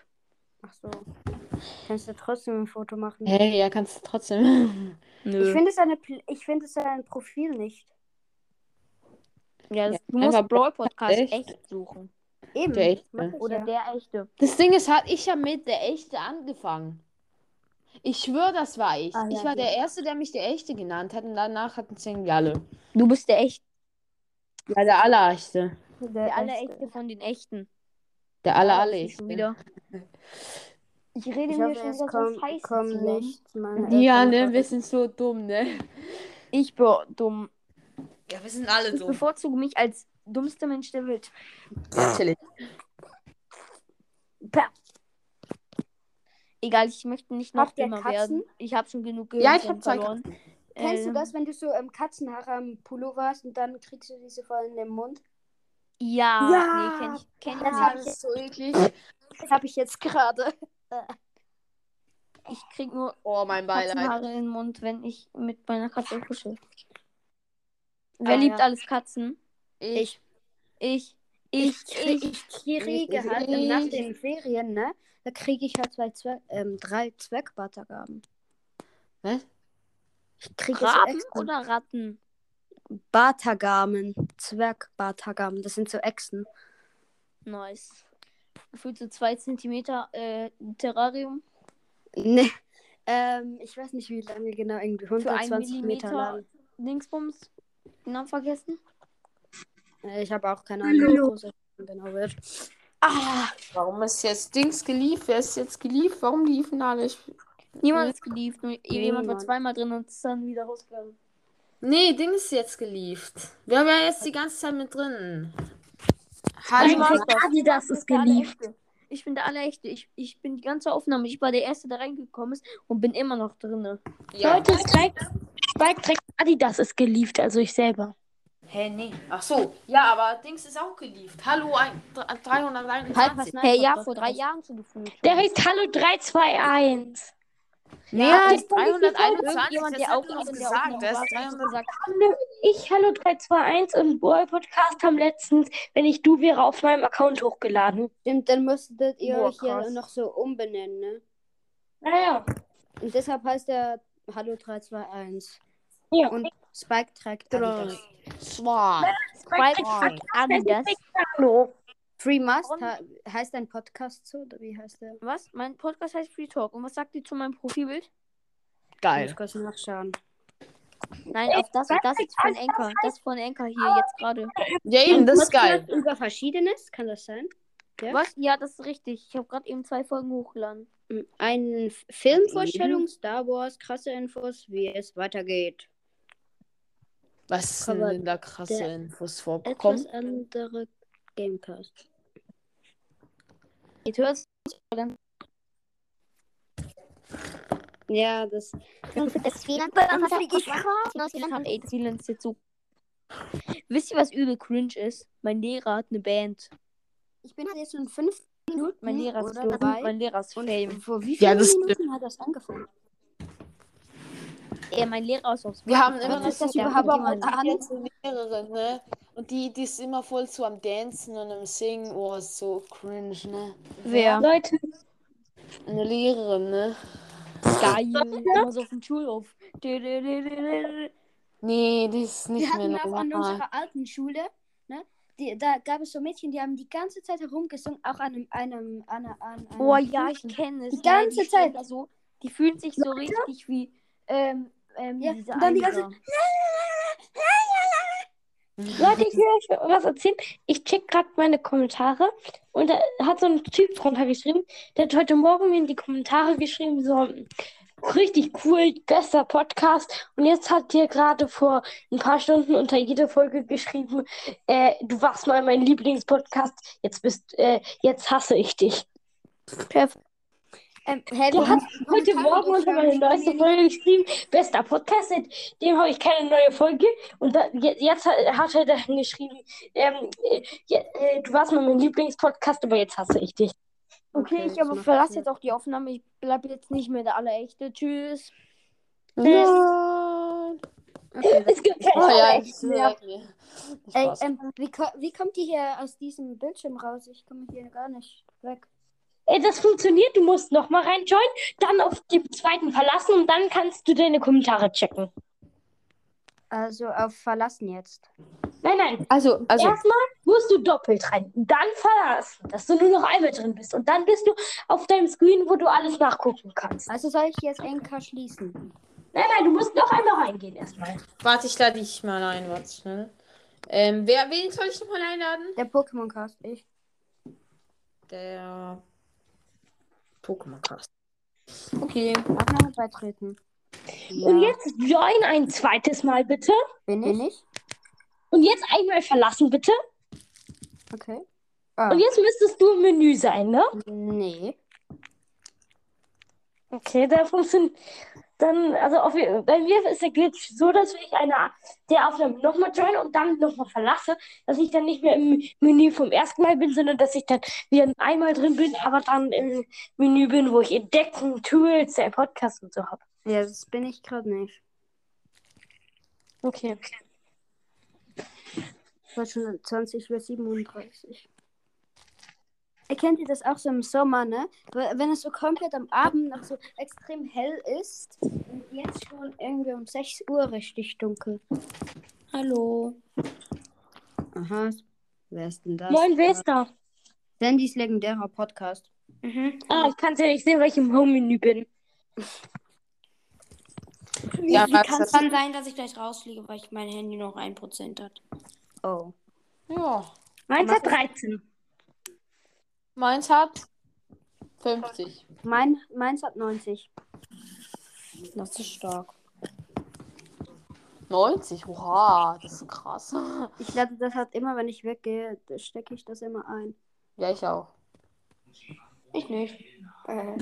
Ach so. Kannst du trotzdem ein Foto machen? Hey, ja, kannst du trotzdem. Ich Nö. finde seine, Pl- ich finde sein Profil nicht. Ja, das, Ja, du musst Brawl Podcast echt. echt, suchen. Eben. Der echte. ich Oder ja. der echte. Das Ding ist halt, ich habe mit der Echte angefangen. Ich schwöre, das war ich. Ah, ja, ich war ja. der Erste, der mich der Echte genannt hat und danach hatten es irgendwie alle. Du bist der echte. Ja, der Allerechte. Der, Der echte. allerechte von den echten. Der aller Ja, alle das ist ich. schon wieder. Ich rede Ich mir schon wieder so kommt, scheiße zusammen. nicht. Meine Ja, ne, wir sind so dumm, ne? Ich bin dumm. Ja, wir sind alle Ich bevorzuge mich als dummster Mensch der Welt. Natürlich. Pah. Egal, ich möchte nicht noch ihr dümmer Katzen? werden. Ich habe schon genug Ja, ich habe zwei verloren. Katzen. Kennst du Ähm, das, wenn du so im Katzenhaare am Pullover hast und dann kriegst du diese voll in den Mund? Ja, Ja, nee, kenn ich, kenn ich das nicht. hab ich so eklig. Das habe ich jetzt gerade. Ich krieg nur Oh, mein Beileid. Katzenhaare in den Mund, wenn ich mit meiner Katze kuschel. Wer Ah, liebt ja. alles Katzen? Ich. Ich. Ich, Ich, ich, kriege halt nach den Ferien, ne? Da kriege ich halt zwei Zwerg, ähm, drei Zwergbartagaben. Was? Ich kriege Raben oder Ratten? Bartagamen. Zwergbartagamen. Das sind so Echsen. Nice. Gefühlt so 2 cm äh, Terrarium. Ne. Ähm, ich weiß nicht, wie lange genau. Irgendwie Für 1 120 Meter lang. Dingsbums. Genau vergessen. Äh, ich habe auch keine Ahnung, wie groß das genau wird. Ah, Warum ist jetzt Dings geliefert? Wer ist jetzt geliefert? Warum liefen alle? Ich... niemand ist geliefert. Nur jemand war Niemand. zweimal drin und ist dann wieder rausgegangen. Nee, Ding ist jetzt geliefert. Wir haben ja jetzt die ganze Zeit mit drin. Hallo, Hallo. Adidas ist geliefert. Ich bin der Allerechte. Ich, ich bin die ganze Aufnahme. Ich war der Erste, der reingekommen ist und bin immer noch drin. Ja. Leute, Spike, Spike trägt Adidas ist geliefert, also ich selber. Hä, nee. Ach so. Ja, aber Dings ist auch geliefert. Hallo, ein, 321. Halt, was nein, Hey, ja, was vor drei Jahren schon gefühlt. Der heißt Hallo 321. Ja, das ist 321. Irgendjemand, das der hat auch noch der gesagt. Das war, ist hat 300. gesagt, Ich Hallo 321 und Boy Podcast haben letztens, wenn ich du wäre, auf meinem Account hochgeladen. Stimmt, dann müsstet ihr Boah, euch ja krass. noch so umbenennen, ne? Naja. Und deshalb heißt er Hallo 321. Ja. Und Spike trägt Adidas. Zwei. Spike trägt Adidas. Free Must ha heißt dein Podcast so? Oder wie heißt der? Was? Mein Podcast heißt Free Talk. Und was sagt ihr zu meinem Profilbild? Ich Geil. muss kurz nachschauen. Nein, auf das, das ist von Anchor. Das ist von Anchor hier jetzt gerade. Ja, eben, das ist geil. Über Verschiedenes, kann das sein? Ja. Was? Ja, das ist richtig. Ich habe gerade eben zwei Folgen hochgeladen. Eine Filmvorstellung, Star Wars, krasse Infos, wie es weitergeht. Was sind denn da krasse Infos Etwas vorgekommen? andere Gamecast. Jetzt hörst Ja, das. Das ist jetzt so. Wisst ihr, was übel cringe ist? Mein Lehrer hat eine Band. Ich bin halt jetzt schon fünf Minuten Mein Lehrer ist, dabei. mein Lehrer ist Und Fame. vor wie Ja, vielen das Minuten hat das angefangen? Ey, mein Lehrer aus Wir haben immer noch das so überhaupt Lehrerin, ne? Und die, die ist immer voll so am Dancen und am Singen. Oh, ist so cringe, ne? Wer? Leute, Eine Lehrerin, ne? Geil. Immer so auf dem Schulhof. Nee, die ist Wir nicht mehr hatten auch an normal. unserer alten Schule, ne? Die, da gab es so Mädchen, die haben die ganze Zeit herumgesungen, auch an einem, einem, an, an, an einem Oh ja, ich kenne es. Die ganze Zeit. da So, die fühlen sich so richtig wie ähm, ähm, Ja, diese und dann die ganze-. Leute, ich will euch was erzählen. Ich check gerade meine Kommentare und da hat so ein Typ drunter geschrieben, der hat heute Morgen mir in die Kommentare geschrieben, so richtig cool, bester Podcast. Und jetzt hat dir gerade vor ein paar Stunden unter jede Folge geschrieben, äh, du warst mal mein Lieblingspodcast, jetzt bist, äh, jetzt hasse ich dich. Ähm, hä, Der du hat hast heute Morgen unter meine neueste Folge geschrieben, bester Podcast, seitdem habe ich keine neue Folge. Und da, je- jetzt hat, er dann geschrieben, ähm, äh, ja, äh, du warst mal mein Lieblingspodcast, aber jetzt hasse ich dich. Okay, Okay, ich aber verlasse jetzt auch die Aufnahme. Ich bleibe jetzt nicht mehr der Allerechte. Tschüss. Nein. Okay, Es gefällt Oh ja, ja. Ey, ähm, wie, wie kommt ihr hier aus diesem Bildschirm raus? Ich komme hier gar nicht weg. Ey, das funktioniert, du musst nochmal reinjoinen, dann auf den zweiten verlassen und dann kannst du deine Kommentare checken. Also auf Verlassen jetzt. Nein, nein. Also, also, Erstmal musst du doppelt rein, dann verlassen, dass du nur noch einmal drin bist. Und dann bist du auf deinem Screen, wo du alles nachgucken kannst. Also soll ich jetzt Enka schließen? Nein, nein, du musst noch einmal reingehen erstmal. warte, ich lade dich mal ein, warte schnell. Ähm, wer, wen soll ich nochmal einladen? Der Pokémon Cast, ich. Der Pokémon Cast. Okay. Aufnahme beitreten. Und jetzt join ein zweites Mal bitte. bin ich? Bin ich? Und jetzt einmal verlassen bitte. Okay. Ah, Und jetzt müsstest du im Menü sein, ne? nee. Okay, da funktioniert. Dann, also auf, bei mir ist der Glitch so, dass ich eine der Aufnahme nochmal join und dann nochmal verlasse, dass ich dann nicht mehr im Menü vom ersten Mal bin, sondern dass ich dann wieder einmal drin bin, aber dann im Menü bin, wo ich Entdecken, Tools, der Podcast und so habe. Ja, das bin ich gerade nicht. Okay. war schon 20 oder 37. Erkennt ihr das auch so im Sommer, ne? Wenn es so komplett am Abend noch so extrem hell ist und jetzt schon irgendwie um 6 Uhr richtig dunkel. Hallo. Aha. Wer ist denn das? Moin, wer ist da? Sandys legendärer Podcast. Ah, ich kann ja nicht sehen, weil ich im Home-Menü bin. Ja, Wie kann es dann sein, dass ich gleich rausfliege, weil ich mein Handy noch 1% hat? Oh. Ja. Meins hat 13. Meins hat 50. Mein, meins hat 90. Das ist stark. 90? Oha, das ist krass. Ich lade das halt immer, wenn ich weggehe, stecke ich das immer ein. Ja, ich auch. Ich nicht. Äh,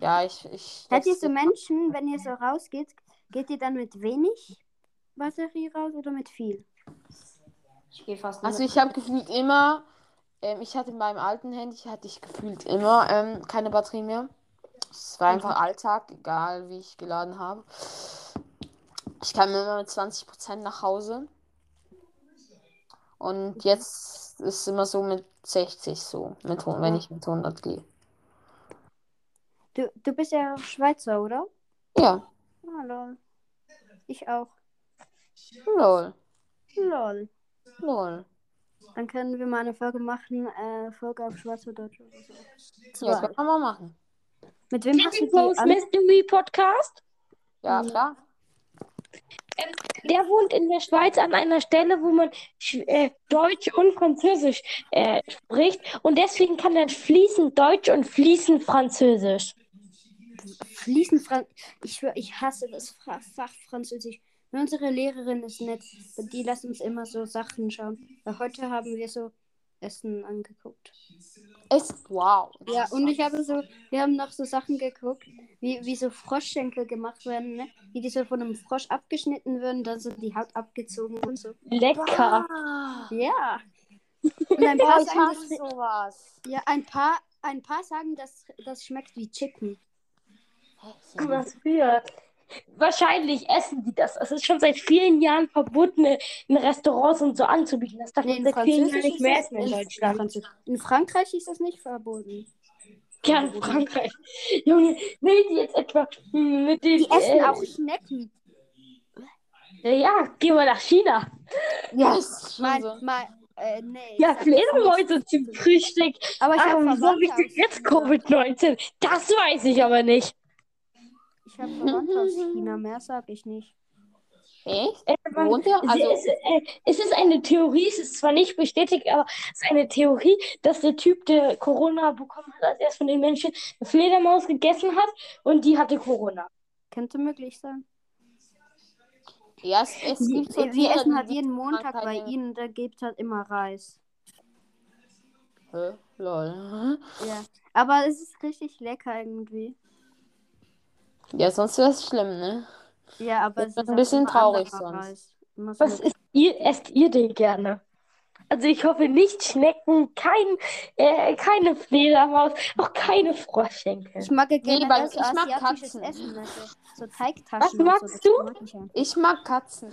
Ja, ich. ich Seid ihr so Menschen, wenn ihr so rausgeht, geht ihr dann mit wenig Batterie raus oder mit viel? ich gehe fast Also mit- ich habe gefühlt immer, ähm, ich hatte in meinem alten Handy, hatte ich gefühlt immer ähm, keine Batterie mehr. Es war einfach Alltag, egal wie ich geladen habe. Ich kam immer mit 20% nach Hause. Und jetzt ist es immer so mit 60 so, mit, wenn ich mit 100 gehe. Du, du bist ja Schweizer, oder? Ja, Ah, lol. Ich auch. lol, Lol. lol. Dann können wir mal eine Folge machen, äh, Folge auf Schweizerdeutsch oder so. Ja, das man mal machen. Mit wem hast du Post? Mystery Podcast. Ja, Mhm. klar. Der wohnt in der Schweiz an einer Stelle, wo man Sch- äh, Deutsch und Französisch äh, spricht. Und deswegen kann er fließend Deutsch und fließend Französisch. Fließen Fran Ich ich hasse das Fach Französisch. Unsere Lehrerin ist nett. Die lässt uns immer so Sachen schauen. Weil heute haben wir so Essen angeguckt. Es, wow. Ja, und ich habe so, wir haben noch so Sachen geguckt, wie, wie so Froschschenkel gemacht werden, ne? Wie die so von einem Frosch abgeschnitten würden, dann so die Haut abgezogen und so. Lecker. Ja. Und ein paar sagen, das, sowas. ja, ein paar, ein paar sagen, dass das schmeckt wie Chicken. Was für. Wahrscheinlich essen die das. Es ist schon seit vielen Jahren verboten, in Restaurants und so anzubieten. Das darf Nee, man in seit vielen Jahren nicht mehr essen in Deutschland. In Frankreich ist das nicht verboten. Ja, in Frankreich. Junge, will die jetzt etwa mit den. Die essen äh, auch Schnecken. Ja, geh mal nach China. Ja, schon Mein, so. mein, äh, nee. Ja. Fledermäuse zum Frühstück. Aber ich habe aus jetzt China. Covid-19? Das weiß ich aber nicht. Ich habe Verwandte aus China, mehr sag ich nicht. Echt? Äh, Wo wohnt ihr? es, Also, es, äh, es ist eine Theorie, es ist zwar nicht bestätigt, aber es ist eine Theorie, dass der Typ, der Corona bekommen hat, als erst von den Menschen eine Fledermaus gegessen hat und die hatte Corona. Könnte möglich sein. ja, es, es Wir, gibt so wir essen halt jeden Montag bei Krankheiten- ihnen, da gibt es halt immer Reis. Hä? Lol. Ja. Aber es ist richtig lecker irgendwie. Ja, sonst wäre es schlimm, ne? Ja, aber Das es wird ist ein bisschen traurig sonst. So Was isst ihr, esst ihr denn gerne? Also ich hoffe nicht Schnecken, kein, äh, keine Fledermaus, auch keine Froschschenkel. Ich mag ja Nee, weil so ich mag Katzen. Essen. Ne? So, so Teigtaschen Was so. magst Das du? mag ich ja. Ich mag Katzen.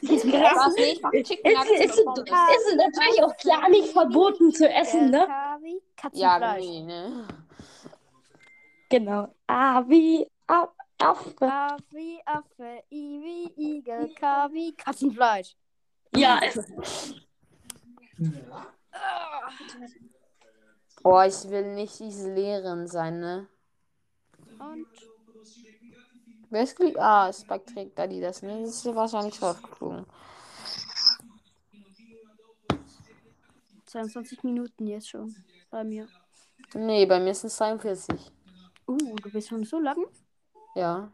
Ist Was? Nee, ich mag Chicken Es Nuggets ist, es ist natürlich auch klar nicht verboten zu essen, ne? Kavi, Ja, Katzenfleisch. nee, ne? Genau. Ah, wie ab, Affe. A wie Affe, I wie Igel, K wie Katzenfleisch. Ja, es ist Oh, ich will nicht diese Lehrerin sein, ne? Und Wer ist gel- Ah, Spike trägt da die das, ne? Das ist ja wahrscheinlich rausgeflogen. 22 Minuten jetzt schon bei mir. Nee, bei mir sind es 43. Uh, du bist schon so lang? Ja.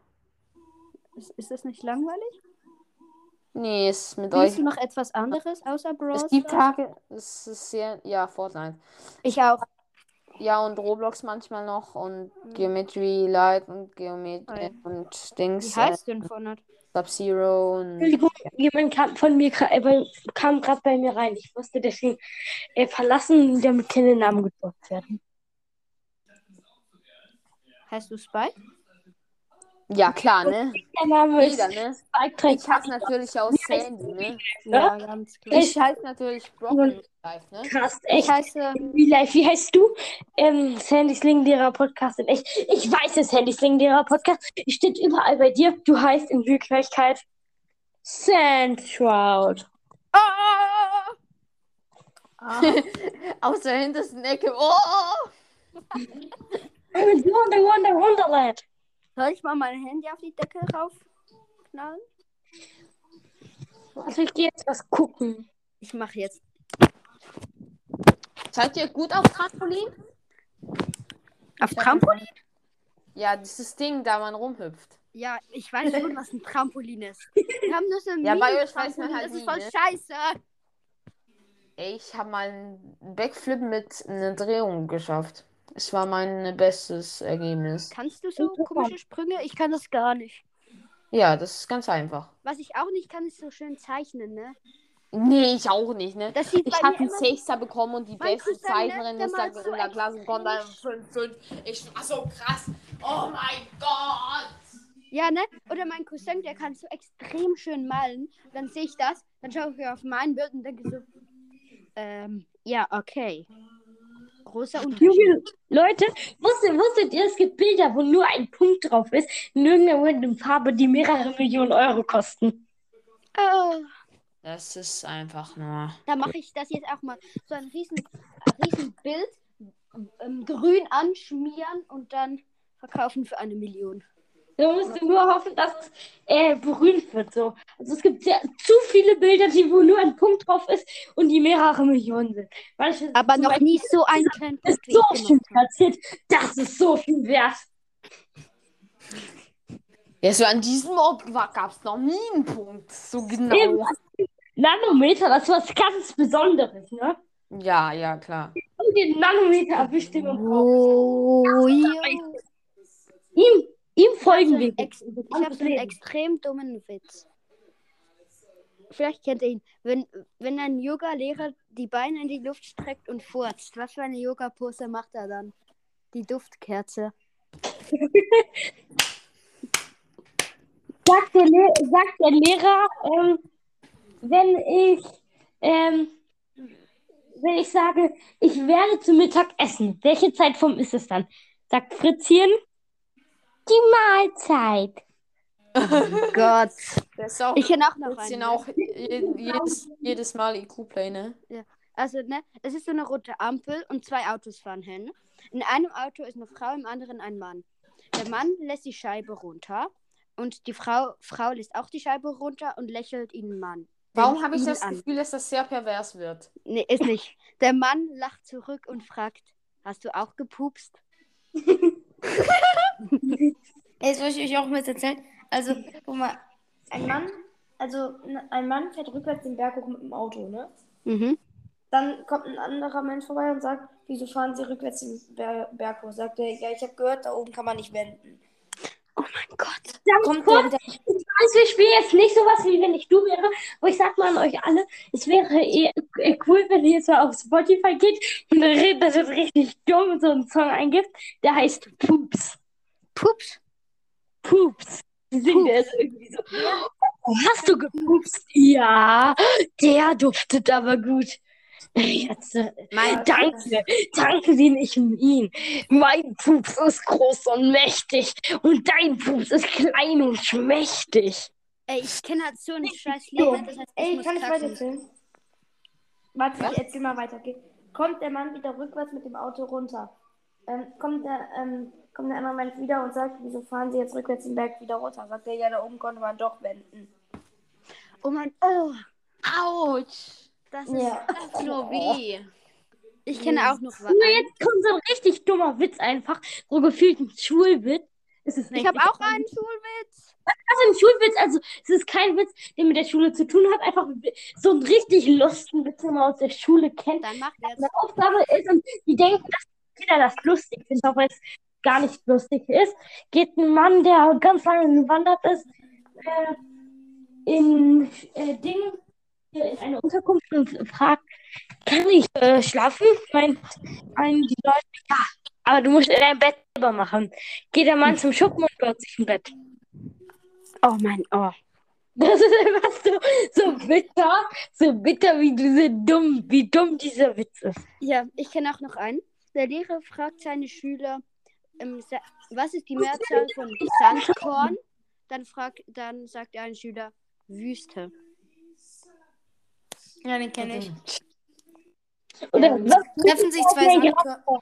Ist, ist das nicht langweilig? Nee, es ist mit euch. Spielst du noch etwas anderes außer Brawl Es gibt? Tage, es ist sehr, ja, Fortnite. Ich auch. Ja, und Roblox manchmal noch und Geometry Light und Geometry Oh ja. und Dings, Wie heißt denn Fortnite? Sub-Zero und Entschuldigung, jemand kam von mir äh, kam gerade bei mir rein. Ich musste deswegen äh, verlassen, damit keine Namen gedruckt werden. Heißt du Spike? Ja, klar, ne? Der Name ist Jeder, ne? Spike Ich hab's natürlich aus Sandy, ne? Ja, ganz klar. Ich heiße natürlich Brocken Life, ne? Krass, Ich echt. heiße. Wie live, wie heißt du? Ähm, Sandys legendärer Podcast in echt. Ich weiß es, Sandys legendärer Podcast. Steht überall bei dir. Du heißt in Wirklichkeit Sandshroud. Ah! Aus der hintersten Ecke. Oh! Wonder, Wonder, Wonderland. Soll ich mal mein Handy auf die Decke raufknallen? Also ich gehe jetzt was gucken. Ich mache jetzt. Seid ihr gut auf Trampolin? Auf Trampolin? Ja, dieses Ding, da man rumhüpft. Ja, ich weiß schon, was ein Trampolin ist. Wir haben nur so ein Ja, bei euch weiß man halt Das ist nie, voll ne? scheiße. Ey, ich habe mal einen Backflip mit einer Drehung geschafft. Es war mein bestes Ergebnis. Kannst du so komische Sprünge? Ich kann das gar nicht. Ja, das ist ganz einfach. Was ich auch nicht kann, ist so schön zeichnen, ne? Nee, ich auch nicht, ne? Das sieht Ich habe einen Sechster bekommen und die beste ne, Zeichnerin der ist da so in der Klasse und konnte dann 5-5. Ich war so krass. Oh mein Gott! Ja, ne? Oder mein Cousin, der kann so extrem schön malen. Dann sehe ich das, dann schaue ich auf mein Bild und denke so, ähm, ja, okay. Großer Unterschied. Leute, wusstet, wusstet ihr, es gibt Bilder, wo nur ein Punkt drauf ist, in irgendeiner random Farbe, die mehrere Millionen Euro kosten. Oh, Das ist einfach nur. da mache ich das jetzt auch mal. So ein riesen, riesen Bild, ähm, grün anschmieren und dann verkaufen für eine Million. Da musst du nur hoffen, dass es äh, berühmt wird. So. Also es gibt sehr, zu viele Bilder, die, wo nur ein Punkt drauf ist und die mehrere Millionen sind. Manche, Aber noch Beispiel nie so ein kleinen ist so habe. platziert. Das ist so viel wert. Ja, so an diesem Ort gab es noch nie einen Punkt. So Eben. genau. Nanometer, das ist was ganz Besonderes, ne? Ja, ja, klar. Und den Nanometer erwischt im Kopf. Oh, ja. Ihm, ihm folgen habe wir. ex ich hab so einen extrem dummen Witz. Vielleicht kennt ihr ihn. Wenn, wenn ein Yoga-Lehrer die Beine in die Luft streckt und furzt, was für eine Yoga-Pose macht er dann? Die Duftkerze. sagt der, Le sagt der Lehrer, ähm, wenn ich, ähm, wenn ich sage, ich werde zu Mittag essen, welche Zeitform ist es dann? Sagt Fritzchen, die Mahlzeit. Gott. Das ist auch, Ich kenne auch noch das einen. sind auch je- jedes, jedes Mal IQ-Play, ne? Also, ne, es ist so eine rote Ampel und zwei Autos fahren hin. In einem Auto ist eine Frau, im anderen ein Mann. Der Mann lässt die Scheibe runter und die Frau, Frau lässt auch die Scheibe runter und lächelt ihn Mann. Warum habe ich das an. Gefühl, dass das sehr pervers wird? Nee, ist nicht. Der Mann lacht zurück und fragt, hast du auch gepupst? Jetzt soll ich euch auch was erzählen. Also, guck mal, ein Mann, also n- ein Mann fährt rückwärts den Berg hoch mit dem Auto, ne? Mhm. Dann kommt ein anderer Mensch vorbei und sagt, wieso fahren Sie rückwärts den Ber Berg hoch? Sagt er, ja, ich habe gehört, da oben kann man nicht wenden. Oh mein Gott. Ganz Kommt kurz, der wieder, ich weiß, wir spielen jetzt nicht sowas, wie wenn ich du wäre, aber ich sag mal an euch alle, es wäre eh, eh cool, wenn ihr jetzt mal auf Spotify geht und dann redet, das wird richtig dumm und so einen Song eingibt, der heißt Poops. Pups. Poops. Die singt er so irgendwie so. Oh, hast du gepupst? Ja, der duftet aber gut. Jetzt, äh, Mein danke, danke den ich ihn. Mein Pups ist groß und mächtig und dein Pups ist klein und schmächtig. Ey, ich kenne halt so einen scheiß Leben, das heißt, ey, kann ich kacken. weiter erzählen? Warte, ich erzähl mal weiter. Kommt der Mann wieder rückwärts mit dem Auto runter. Ähm, kommt, der, ähm, kommt der andere Mensch wieder und sagt, wieso fahren Sie jetzt rückwärts den Berg wieder runter? Sagt er, ja, da oben konnte man doch wenden. Oh mein, oh, Autsch! das ist, Ja. das ist Nur weh. Ich kenne auch noch was. Nur jetzt kommt so ein richtig dummer Witz einfach, so gefühlt ein Schulwitz. Ist es nicht? Ich habe auch einen Schulwitz. Also ein Schulwitz, also es ist kein Witz, der mit der Schule zu tun hat, einfach so einen richtig lustigen Witz, den man aus der Schule kennt. Dann macht jetzt. eine Aufgabe ist und die denken, dass jeder das lustig findet, auch wenn es gar nicht lustig ist, geht ein Mann, der ganz lange gewandert ist, äh, in äh, Ding, in eine Unterkunft und fragt, kann ich äh, schlafen? Meint einen die Leute, ja, aber du musst in dein Bett selber machen. Geht der Mann zum Schuppen und baut sich ein Bett. Oh mein, oh. Das ist einfach so, so bitter, so bitter, wie diese dumm, wie dumm dieser Witz ist. Ja, ich kenne auch noch einen. Der Lehrer fragt seine Schüler, ähm, was ist die Mehrzahl von Sandkorn? Dann, fragt, dann sagt ein Schüler Wüste. Ja, den kenne ich. Oder was? Treffen sich zwei. Sandkorn.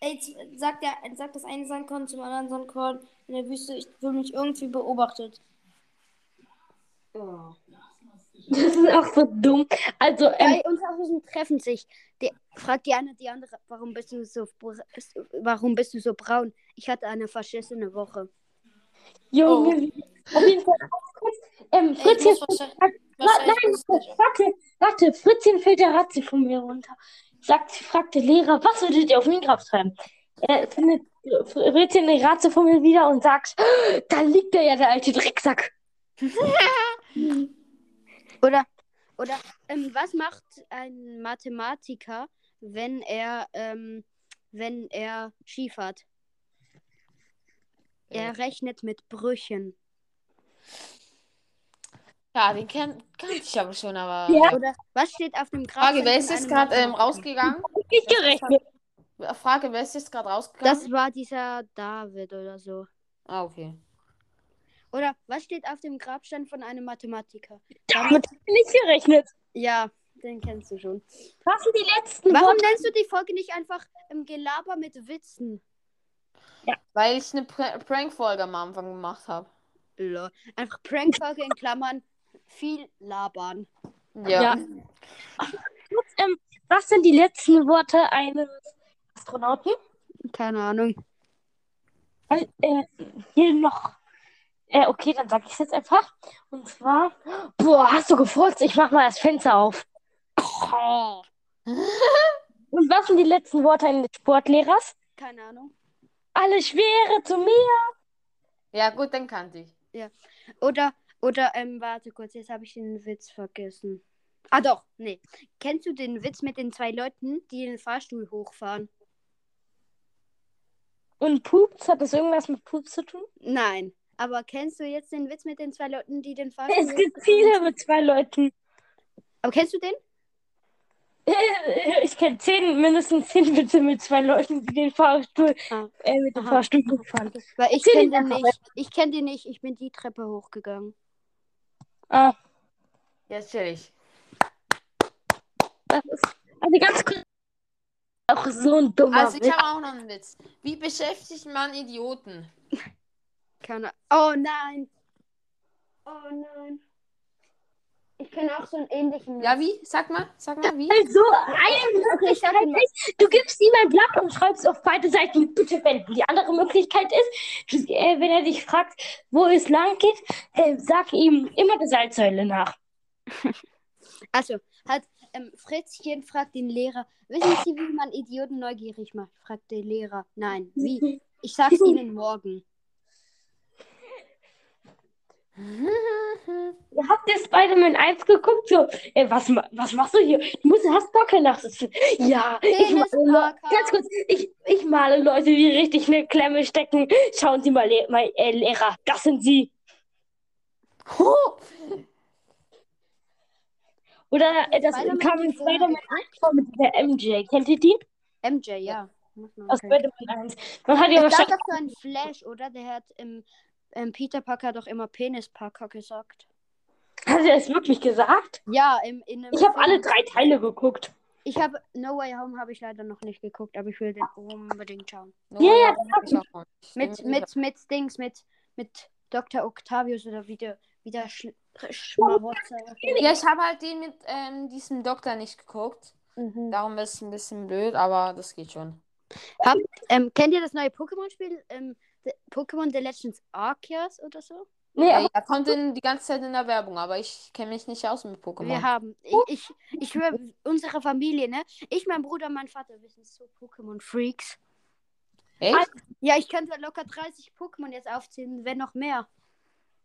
Ey, z- sagt, der, sagt das eine Sandkorn zum anderen Sandkorn in der Wüste, ich fühle mich irgendwie beobachtet. Das ist auch so dumm. Also, ähm, Zwei Unterhosen treffen sich. Die, fragt die eine die andere, warum bist du so warum bist du so braun? Ich hatte eine verschissene Woche. Junge, auf jeden Fall. Ähm, Fritzchen, Nein, warte, warte, Fritzchen fällt der Ratze von mir runter. Sagt, fragt der Lehrer, was würdet ihr auf Minecraft schreiben? Er findet Fritzchen die Ratze von mir wieder und sagt, da liegt er ja, der alte Drecksack. Oder, oder ähm, was macht ein Mathematiker, wenn er, ähm, wenn er Skifahrt? Er rechnet mit Brüchen. Ja, den kenn, kannte ich aber schon, aber. Ja. Oder was steht auf dem Grab? Frage, wer ist jetzt gerade ähm, rausgegangen? Nicht gerechnet. Frage, wer ist jetzt gerade rausgegangen? Das war dieser David oder so. ah, okay. Oder was steht auf dem Grabstein von einem Mathematiker? Damit hab ich nicht gerechnet. Ja, den kennst du schon. Was sind die letzten Warum Worte? nennst du die Folge nicht einfach im Gelaber mit Witzen? Weil ich eine Pr Prank-Folge am Anfang gemacht habe. Lol. Einfach Prankfolge in Klammern viel labern. Ja. Ja. Ähm, was sind die letzten Worte eines Astronauten? Keine Ahnung. Äh, äh, hier noch. Äh, okay, dann sag ich es jetzt einfach. Und zwar, boah, hast du gefurzt? Ich mach mal das Fenster auf. Und was sind die letzten Worte eines Sportlehrers? Keine Ahnung. Alle Schwere zu mir. Ja, gut, den kannte ich. Oder, oder, ähm, warte kurz, jetzt habe ich den Witz vergessen. Ah doch, nee. Kennst du den Witz mit den zwei Leuten, die den Fahrstuhl hochfahren? Und Pups, hat das irgendwas mit Pups zu tun? Nein. Aber kennst du jetzt den Witz mit den zwei Leuten, die den Fahrstuhl Es gibt viele mit zwei Leuten. Aber kennst du den? Ich kenne zehn, mindestens zehn Witze mit zwei Leuten, die den Fahrstuhl, Ah. äh, mit dem Aha. Fahrstuhl hochfahren. Weil ich kenne den nicht. Ich kenne den nicht. Ich bin die Treppe hochgegangen. Ah, Ja, chillig. das ist, also ganz kurz, auch so ein dummer Also, ich habe auch noch einen Witz. Wie beschäftigt man Idioten? Keine Oh nein. Oh nein. Ich kenne auch so einen ähnlichen. Ja, wie? Sag mal, sag mal, wie? Also, eine Möglichkeit ist, du gibst ihm ein Blatt und schreibst auf beide Seiten mit Bitte wenden. Die andere Möglichkeit ist, äh, wenn er dich fragt, wo es lang geht, äh, sag ihm immer der Salzsäule nach. Also, hat ähm, Fritzchen fragt den Lehrer, wissen Sie, wie man Idioten neugierig macht? Fragt der Lehrer. Nein, wie? Ich sag's Ihnen morgen. Habt ihr Spider-Man 1 geguckt? So, äh, was, was machst du hier? Du musst, hast gar keine Nachsitzen. Ja, ich male, ganz kurz, ich, ich male Leute, die richtig eine Klemme stecken. Schauen Sie mal, mein, äh, Lehrer, das sind Sie. Oder äh, das kam in Spider-Man 1 vor mit der MJ. Kennt ihr die? MJ, ja. Aus. Spider-Man 1. Man hat ja wahrscheinlich. doch so einen Flash, oder? Der hat im, im Peter Parker doch immer Penisparker gesagt. Hat er es wirklich gesagt? Ja, im, in einem Ich habe alle drei Teile geguckt. Ich habe No Way Home habe ich leider noch nicht geguckt, aber ich will den unbedingt schauen. Nur Ja, ja, hab ich auch noch nicht. Mit, mit, mit Dings, mit, mit Dr. Octavius oder wie der, wie der Sch Schmarotzer. Ja, ich habe halt den mit ähm, diesem Doktor nicht geguckt. Mhm. Darum ist es ein bisschen blöd, aber das geht schon. Ähm, kennt ihr das neue Pokémon-Spiel? Ähm, Pokémon The Legends Arceus oder so? Nee, Ja, aber er kommt in, die ganze Zeit in der Werbung, aber ich kenne mich nicht aus mit Wir Pokémon. haben, ich, ich, ich höre unsere Familie, ne? Ich, mein Bruder, mein Vater, wir sind so Pokémon-Freaks. Echt? Ja, ich könnte locker 30 Pokémon jetzt aufzählen, wenn noch mehr.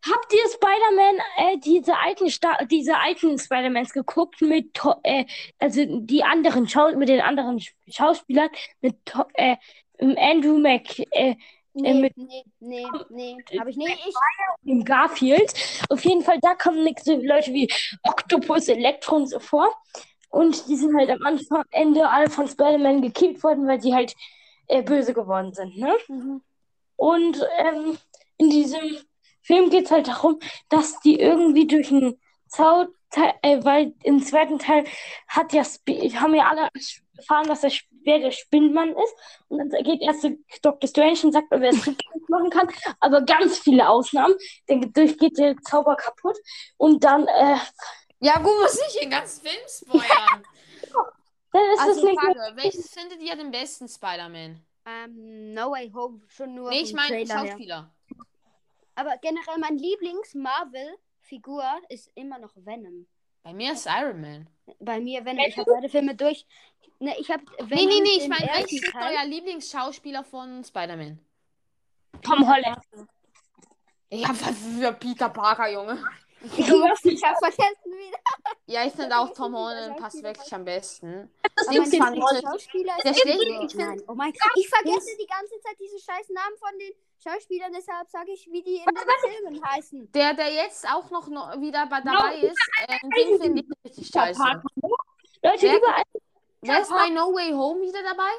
Habt ihr Spider-Man, äh, diese alten Sta diese alten Spider-Mans geguckt mit, To- äh, also die anderen Schau mit den anderen Sch Schauspielern mit To äh, Andrew Mc, äh, Nee, mit- nee, nee, nee. Hab ich nicht. Ich, dem Garfield. Auf jeden Fall, da kommen nix so Leute wie Octopus, Elektro und so vor. Und die sind halt am Anfang, Ende alle von Spider-Man gekillt worden, weil sie halt äh, böse geworden sind, ne? Mhm. Und ähm, in diesem Film geht es halt darum, dass die irgendwie durch einen Zaun, äh, weil im zweiten Teil hat ja Sp- haben ja alle erfahren, dass der, wer der Spinnenmann ist. Und dann geht erst zu Dr. Strange und sagt, wer es rückgängig machen kann. Aber ganz viele Ausnahmen. Dann durch geht der Zauber kaputt. Und dann, äh, Ja, gut, muss ich den ganzen Film spoilern. dann ist also, es nicht. Frage, welches findet ihr den besten Spider-Man? ähm, No Way Home schon nur Nee, ich meine. Schauspieler. Aber generell mein Lieblings-Marvel-Figur ist immer noch Venom. Bei mir ist Iron Man. Bei mir Venom. Ich habe beide Filme durch. Ne, ich habe Nee, nee, nee, ich meine, welches ist Teil. euer Lieblingsschauspieler von Spider-Man? Tom Holland. Ich hab für Peter Parker, Junge. Ich habe vergessen wieder. Ja, ich finde auch Tom Holland passt Schauspieler wirklich am besten. Aber Dings mein ich Lieblingsschauspieler ist Der ich find- Oh mein Gott. Ich vergesse die ganze Zeit diese scheiß Namen von den Schauspielern, deshalb sage ich, wie die in den Filmen heißen. Der, der jetzt auch noch, noch wieder bei dabei ist, ähm, den finde ich richtig scheiße. Leute, Wer- überall Wer ist bei No Way Home wieder dabei?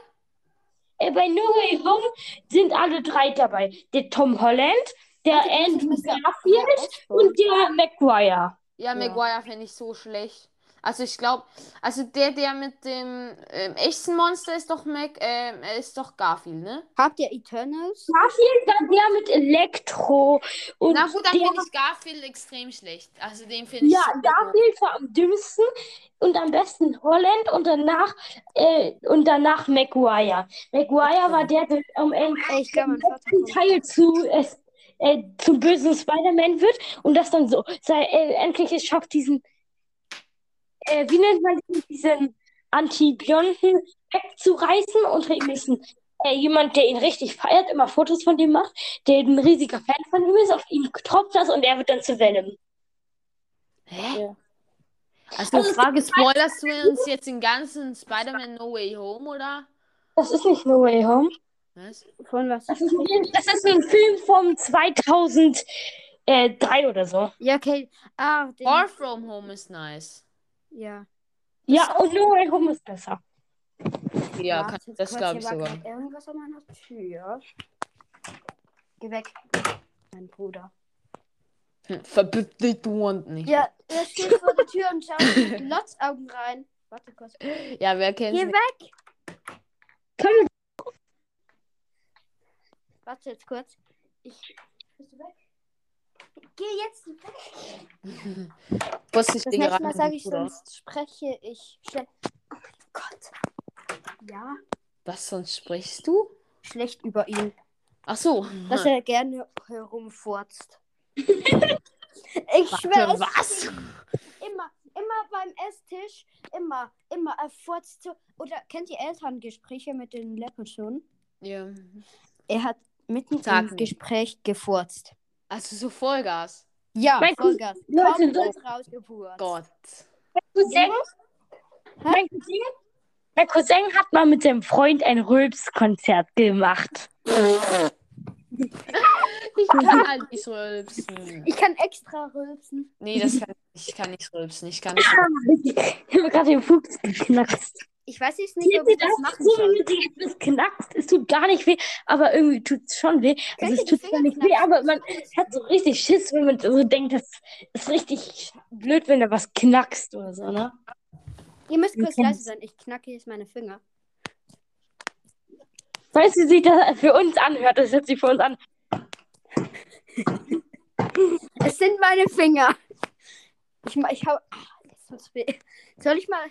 äh, bei No Way Home sind alle drei dabei. Der Tom Holland, der ist Andrew. Garfield und der Maguire. Ja, Maguire finde ich so schlecht. Also ich glaube, also der, der mit dem ähm, echten Monster ist doch Mac, ähm, er ist doch Garfield, ne? Habt ihr Eternals? Garfield, dann der mit Elektro. Und Na gut, dann finde ich Garfield extrem schlecht. Also den finde ich ja, Garfield war am dümmsten und am besten Holland und danach, äh, und danach Maguire. Maguire war der, der am Ende ich kommt. Teil zu, es, äh, zum bösen Spider-Man wird und das dann so sei, äh, endlich es schafft, diesen, äh, wie nennt man den, diesen Antibionten wegzureißen und ein, äh, jemand, der ihn richtig feiert, immer Fotos von dem macht, der ein riesiger Fan von ihm ist, auf ihm tropft das und er wird dann zu Venom. Hä? Also die Frage, spoilerst du uns jetzt den ganzen Spider-Man No Way Home, oder? Das ist nicht No Way Home. Was? Von was? Das ist, ein- das ist ein Film vom 2003 oder so. Ja, okay. Ah, den, Far From Home ist nice. ja. Ja, und No Way Home ist besser. Ja, kann, das glaube ich sogar. Irgendwas an meiner Tür. Geh weg. Mein Bruder. Verbitte dich, du und nicht. Ja, er steht vor der Tür und schaut in Lotzaugen rein. Warte kurz. Ja, wer kennt Geh nicht? weg! Komm, Warte jetzt kurz. Ich. Bist du weg? Geh jetzt weg! Was ich Das dir nächste Mal sage ich, Bruder. sonst spreche ich schlecht. Oh mein Gott. Ja, Was sonst sprichst du? schlecht über ihn. Ach so. Dass er gerne herumfurzt. ich schwöre, was? immer, immer beim Esstisch, immer, immer, er furzt so. Oder kennt ihr Elterngespräche mit den Leopardhunden? Ja. Er hat mitten Sag im nicht. Gespräch gefurzt. Also so Vollgas. Ja, Mein Cousin- Vollgas. Leute, Komplett rausgefurzt. Gott. Cousin, mein, Cousin, mein Cousin hat mal mit seinem Freund ein Rülps-Konzert gemacht. Ich kann halt nicht rülpsen. Ich kann extra rülpsen. Nee, das kann ich. Ich kann nicht rülpsen. Ich kann nicht. Ich habe gerade den Fuchs geknackst. Ich weiß jetzt nicht, ob ich das machen so, soll. wenn dich etwas knackst, es tut gar nicht weh, aber irgendwie tut es schon weh. Also es tut zwar nicht weh, aber man hat so richtig Schiss, wenn man so denkt, das ist richtig blöd, wenn da was knackst oder so, ne? Ihr müsst kurz leise sein. Ich knacke jetzt meine Finger. Weißt du, wie sich das für uns anhört? Das hört sich für uns an. Es sind meine Finger. Ich, ich hau. Ah, das tut weh. Soll ich mal.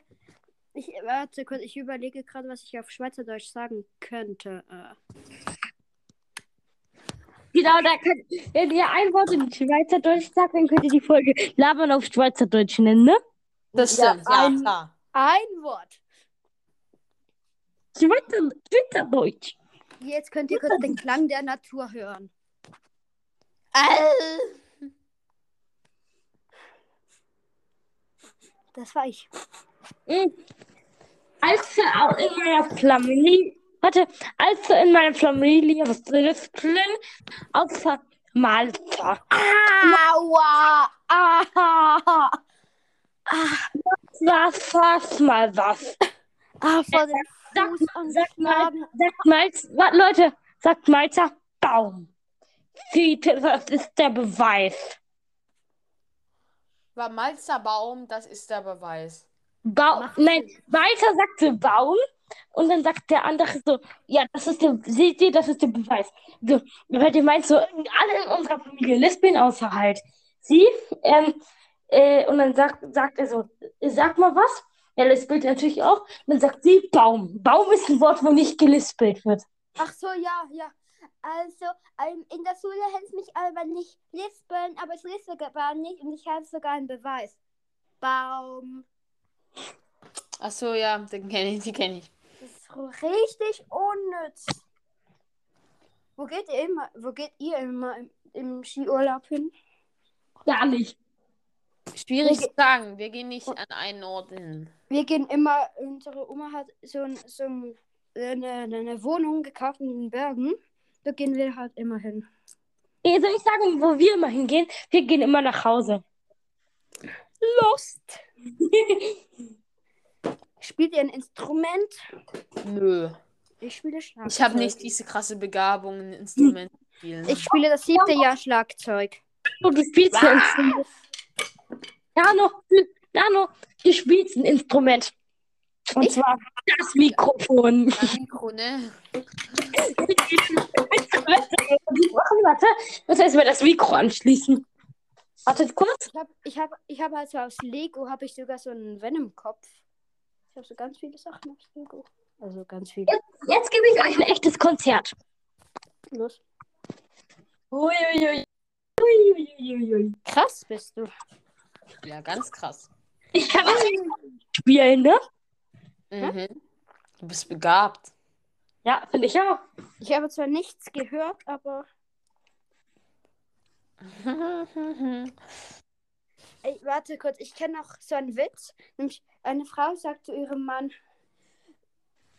Ich, warte kurz, ich überlege gerade, was ich auf Schweizerdeutsch sagen könnte. Äh, Genau, da könnt, wenn ihr ein Wort in Schweizerdeutsch sagt, dann könnt ihr die Folge Labern auf Schweizerdeutsch nennen, ne? Das stimmt. Ja, ein- klar. ein Wort. Schweizer, Schweizerdeutsch. Jetzt könnt ihr kurz den Klang der Natur hören. Das war ich. Mhm. Als auch in meiner Familie, Warte, also in meiner Familie was drin, außer Malta. Aua! Ah! Was, fast mal was. Ah, vor dem Sag, Fuß an sag mal, Magen. sagt Malz, wa- Leute, sagt Malzer Baum. Sieht, das ist der Beweis. War Malzer Baum, das ist der Beweis. Baum, nein, Malzer sagte Baum und dann sagt der andere so, ja, das ist der, seht ihr, das ist der Beweis. So, weil die meint so, alle in unserer Familie lispeln außer halt sie. Ähm, äh, und dann sagt, sagt er so, sag mal was. Er lispelt natürlich auch. Und dann sagt sie Baum. Baum ist ein Wort, wo nicht gelispelt wird. Ach so, ja, ja. Also, ähm, in der Schule hält mich aber nicht lispeln, aber ich lispel gar nicht und ich habe sogar einen Beweis. Baum. Ach so, ja, den kenne ich, die kenne ich. Das ist richtig unnütz. Wo geht ihr immer, wo geht ihr immer im, im Skiurlaub hin? Gar nicht. Schwierig zu sagen. Wir gehen nicht an einen Ort hin. Wir gehen immer, unsere Oma hat so, ein, so ein, eine, eine Wohnung gekauft in den Bergen. Da gehen wir halt immer hin. Eh, Soll ich sagen, wo wir immer hingehen? Wir gehen immer nach Hause. Lost. Spielt ihr ein Instrument? Nö. Ich spiele Schlagzeug. Ich habe nicht diese krasse Begabung, ein Instrument zu spielen. Ich spiele das siebte Jahr Schlagzeug. Oh, du spielst ein Instrument. Jano, Jano, du spielst ein Instrument. Und zwar das Mikrofon. Mein Mikro, ne? Warte, ich muss erstmal das Mikro anschließen. Wartet kurz. Ich habe ich hab, ich hab also aus Lego habe ich sogar so einen Venom-Kopf. Ich habe so ganz viele Sachen aus Lego. Also ganz viele. Jetzt gebe ich euch ein echtes Konzert. Los. Uiuiui. Uiuiui. Krass bist du. Ja, ganz krass. Ich kann auch spielen, ne? Mhm. Du bist begabt. Ja, finde ich auch. Ich habe zwar nichts gehört, aber ey, warte kurz. Ich kenne noch so einen Witz. Nämlich eine Frau sagt zu ihrem Mann,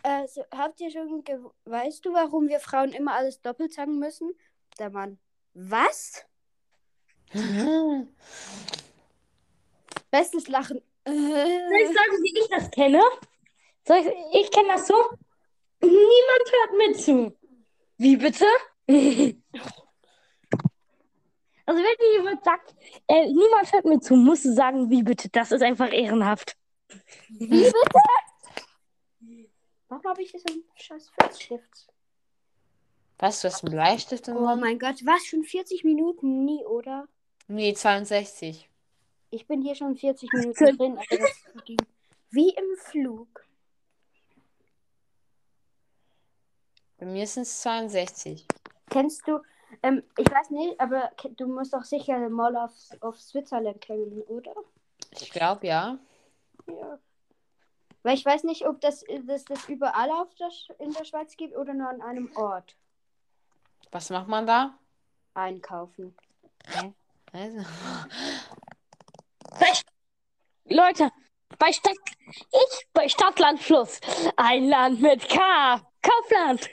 äh, so, habt ihr schon, weißt du, warum wir Frauen immer alles doppelt sagen müssen? Der Mann, was? Bestes Lachen. Soll ich sagen, wie ich das kenne? Soll ich, ich kenne das so. Niemand hört mir zu. Wie bitte? Also wenn dir jemand sagt, äh, niemand hört mir zu, musst du sagen, wie bitte. Das ist einfach ehrenhaft. warum habe ich hier so einen scheiß Filzstift? Was, du hast einen Bleistift im Oh mein Gott, was? Schon 40 Minuten? Nie, oder? Nee, 62. Ich bin hier schon 40 Minuten drin, aber das ging wie im Flug. Bei mir sind es 62. Kennst du, ähm, ich weiß nicht, aber du musst doch sicher mal auf, auf Switzerland kennen, oder? Ich glaube, ja. Ja. Weil ich weiß nicht, ob das, das, das überall auf der, in der Schweiz gibt oder nur an einem Ort. Was macht man da? Einkaufen. Also, Bei, Leute, bei Stadt, ich bei Stadtland Fluss. Ein Land mit K. Kaufland.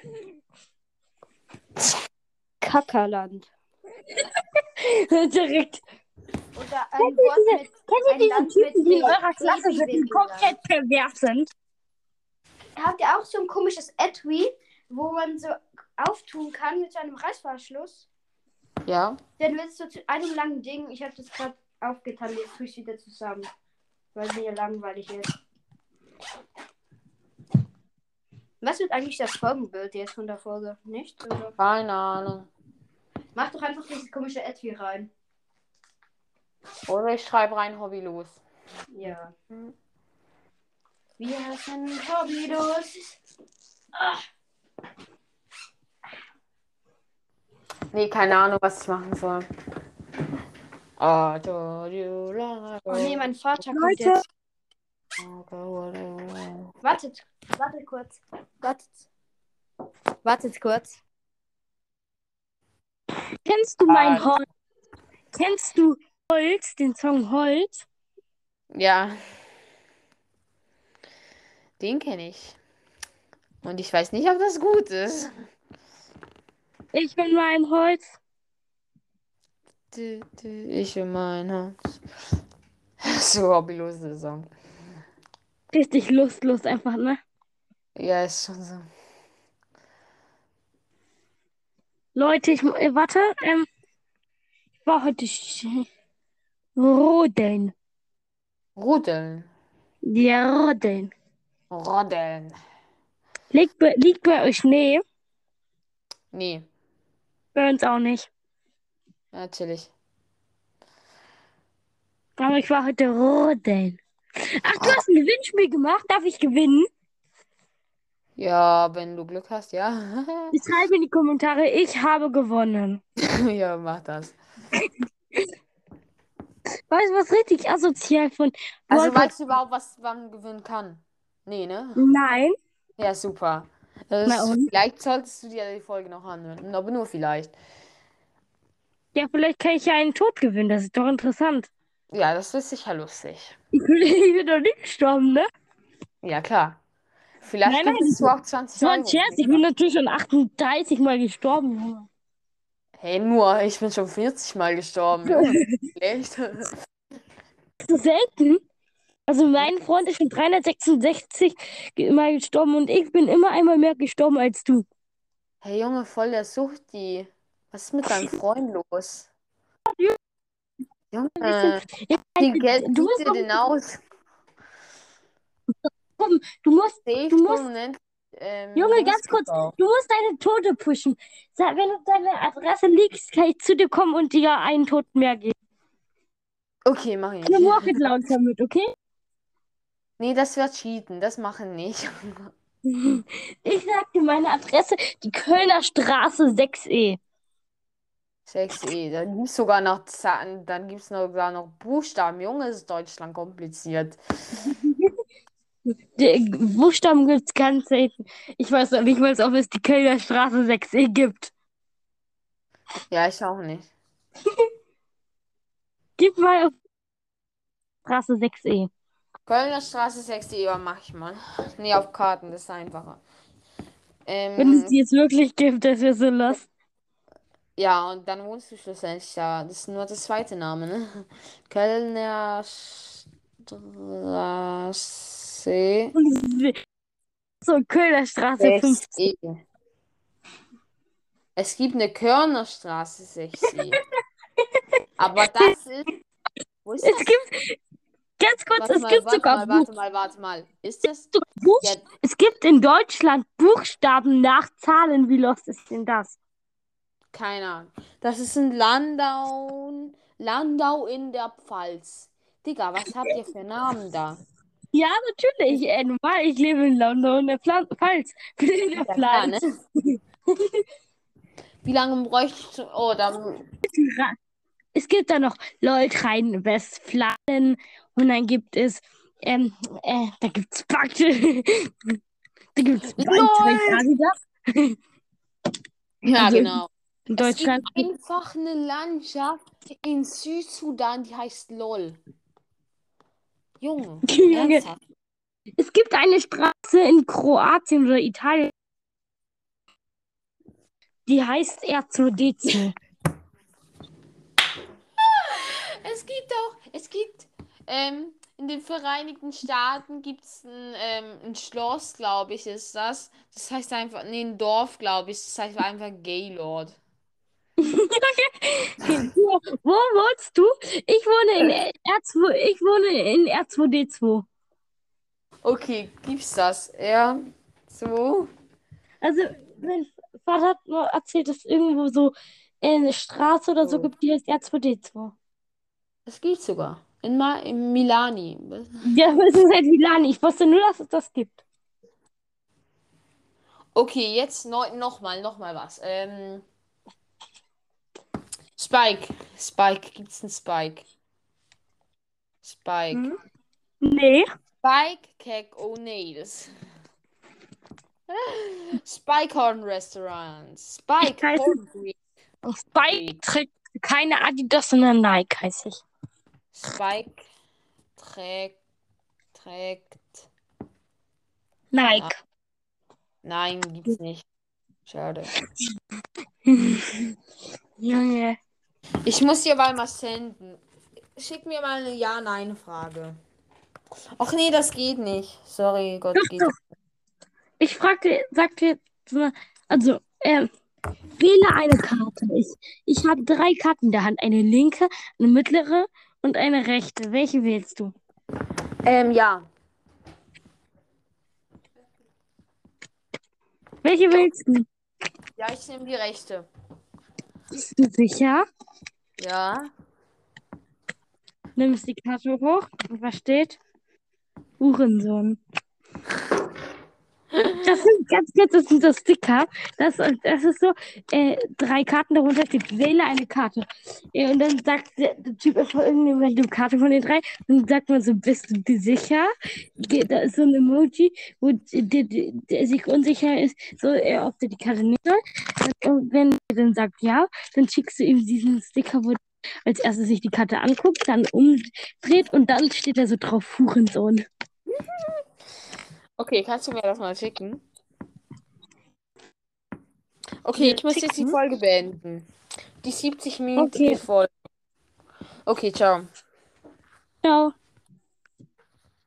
Kackerland. Direkt. Oder ein Wort mit Kennt ihr diese Land Typen, die in eurer Klasse sind, die Baby-Winkelland. komplett pervers sind? Habt ihr auch so ein komisches Etui, wo man so auftun kann mit so einem Reißverschluss? ja. Dann wird es so zu einem langen Ding. Ich habe das gerade aufgetan, jetzt tue ich wieder zusammen. Weil mir langweilig ist. Was wird eigentlich das Folgenbild jetzt von der Folge? Nicht? Oder? Keine Ahnung. Mach doch einfach dieses komische Etui rein. Oder ich schreibe rein hobbylos. Ja. Wir sind hobbylos. Nee, keine Ahnung, was ich machen soll. Oh, like- Oh nee, mein Vater kommt Leute. jetzt. Oh, Wartet, wartet kurz. Wartet. Wartet kurz. Kennst du mein Ah. Holz? Kennst du Holz, den Song Holz? Ja. Den kenne ich. Und ich weiß nicht, ob das gut ist. Ich bin mein Holz. Ich in mein Haus. So hobbylose Song. Richtig lustlos einfach, ne? Ja, ist schon so. Leute, ich äh, warte. Ähm, ich war heute rodeln. Rudeln. Ja, rodeln. Rodeln. Liegt bei, liegt bei euch Schnee? Nee, Bei uns auch nicht. natürlich. Aber ich war heute rodeln. Ach, du hast ein Gewinnspiel gemacht. Darf ich gewinnen? Ja, wenn du Glück hast, ja. Schreib in die Kommentare, ich habe gewonnen. Ja, mach das. Weißt du, was richtig asozial von Also Wolper- weißt du überhaupt, was man gewinnen kann? Nee, ne? Nein. Ja, super. Und? Vielleicht solltest du dir die Folge noch anhören, aber nur vielleicht. Ja, vielleicht kann ich ja einen Tod gewinnen. Das ist doch interessant. Ja, das ist sicher lustig. Ich bin, ich doch nicht gestorben, ne? Ja, klar. Vielleicht Nein, nein, gewinnst du auch 20 Das war ein Euro. Scherz. Ich bin natürlich schon 38 Mal gestorben, Junge. Hey, nur, ich bin schon 40 Mal gestorben. Schlecht. so selten. Also mein Freund ist schon 366 ge- Mal gestorben und ich bin immer einmal mehr gestorben als du. Hey, Junge, voll der Suchti. Was ist mit deinem Freund los? Junge, wie viel Geld du musst dir denn aus? Du musst, Du musst- ähm, Junge, ganz kurz, Muskau. du musst deine Tote pushen. Wenn du deine Adresse liegst, kann ich zu dir kommen und dir einen Toten mehr geben. Okay, mach ich. Eine Rocket Launcher mit, okay? Nee, das wird cheaten. Das machen nicht. Ich sag dir meine Adresse, die Kölner Straße 6E. 6E. Dann gibt's sogar noch Zahlen, dann gibt's sogar noch Buchstaben. Junge, ist Deutschland kompliziert. Die Buchstaben gibt's ganz selten. Ich weiß noch nicht mal, ob es die Kölner Straße 6E gibt. Ja, ich auch nicht. Gib mal auf Straße 6E. Kölner Straße 6E, ja, mach ich mal. Nee, auf Karten, das ist einfacher. Wenn es Ähm, die jetzt wirklich gibt, das wäre so los. Ja, und dann wohnst du schlussendlich da. Das ist nur der zweite Name, ne? Kölner Straße So, Kölner Straße 5. 6E. Es gibt eine Körnerstraße 6E. Aber das ist. Wo ist Es das? gibt, ganz kurz, Warte es mal, gibt warte sogar mal, Buch, warte mal, warte mal. Ist das? Buch, Ja, es gibt in Deutschland Buchstaben nach Zahlen. Wie los ist denn das? Keine Ahnung. Das ist ein Landau. Landau in der Pfalz. Digga, was habt ihr für Namen da? Ja, natürlich. Äh, normal, ich lebe in London, in der Pfla- Pfalz. In der Ja, Pfalz. ne? Wie lange bräuchtest du. Oh, dann. Es gibt da noch Leutheim-Westfalen und dann gibt es, ähm, äh, da gibt's Bakte. da gibt's Adidas. Ja, Also, genau. In Es Deutschland. gibt einfach eine Landschaft in Südsudan, die heißt LOL. Junge, Junge, es gibt eine Straße in Kroatien oder Italien, die heißt R2D2. Es gibt auch, es gibt, ähm, in den Vereinigten Staaten gibt es ein, ähm, ein Schloss, glaube ich, ist das. Das heißt einfach, nee, ein Dorf, glaube ich. Das heißt einfach Gaylord. Wo wohnst du? Ich wohne in R2, ich wohne in R2D2. Okay, gibt's das? Ja, so. Also, mein Vater hat nur erzählt, dass es irgendwo so eine Straße oder so Oh. gibt, die heißt R2D2. Das gibt's sogar. In, Ma in Milani. Ja, aber es ist halt Milani. Ich wusste nur, dass es das gibt. Okay, jetzt neu, nochmal, nochmal was. Ähm, Spike. Spike, gibt's einen Spike? Spike. Hm? Nee. Spike Cake O'Neill's. Spikehorn Restaurant. Spike Creek. Spike trägt keine Adidas, sondern Nike, heiße ich. Spike trägt, trägt Nike. Nein, gibt's nicht. Schade. Junge. Ich muss dir mal mal senden. Schick mir mal eine Ja-Nein-Frage. Ach nee, das geht nicht. Sorry, Gott, geht doch. Ich fragte, sagte also, ähm, wähle eine Karte. Ich, ich habe drei Karten in der Hand. Eine linke, eine mittlere und eine rechte. Welche wählst du? Ähm, ja. Welche wählst du? Ja, ich nehme die rechte. Bist du sicher? Ja. Nimmst die Karte hoch und was steht? Hurensohn. Das sind ganz kurz, das sind so Sticker. Das, das ist so, äh, drei Karten darunter steht, wähle eine Karte. Ja, und dann sagt der, der Typ einfach irgendeine Karte von den drei. Und dann sagt man so, bist du dir sicher? Da ist so ein Emoji, wo der, der, der sich unsicher ist, so, äh, ob der die Karte nehmen soll. Und wenn er dann sagt ja, dann schickst du ihm diesen Sticker, wo als erstes sich die Karte anguckt, dann umdreht und dann steht da so drauf Hurensohn. Okay, kannst du mir das mal schicken? Okay, ich muss jetzt die Folge beenden. Die 70 Minuten Okay. Folge. Okay, ciao. Ciao.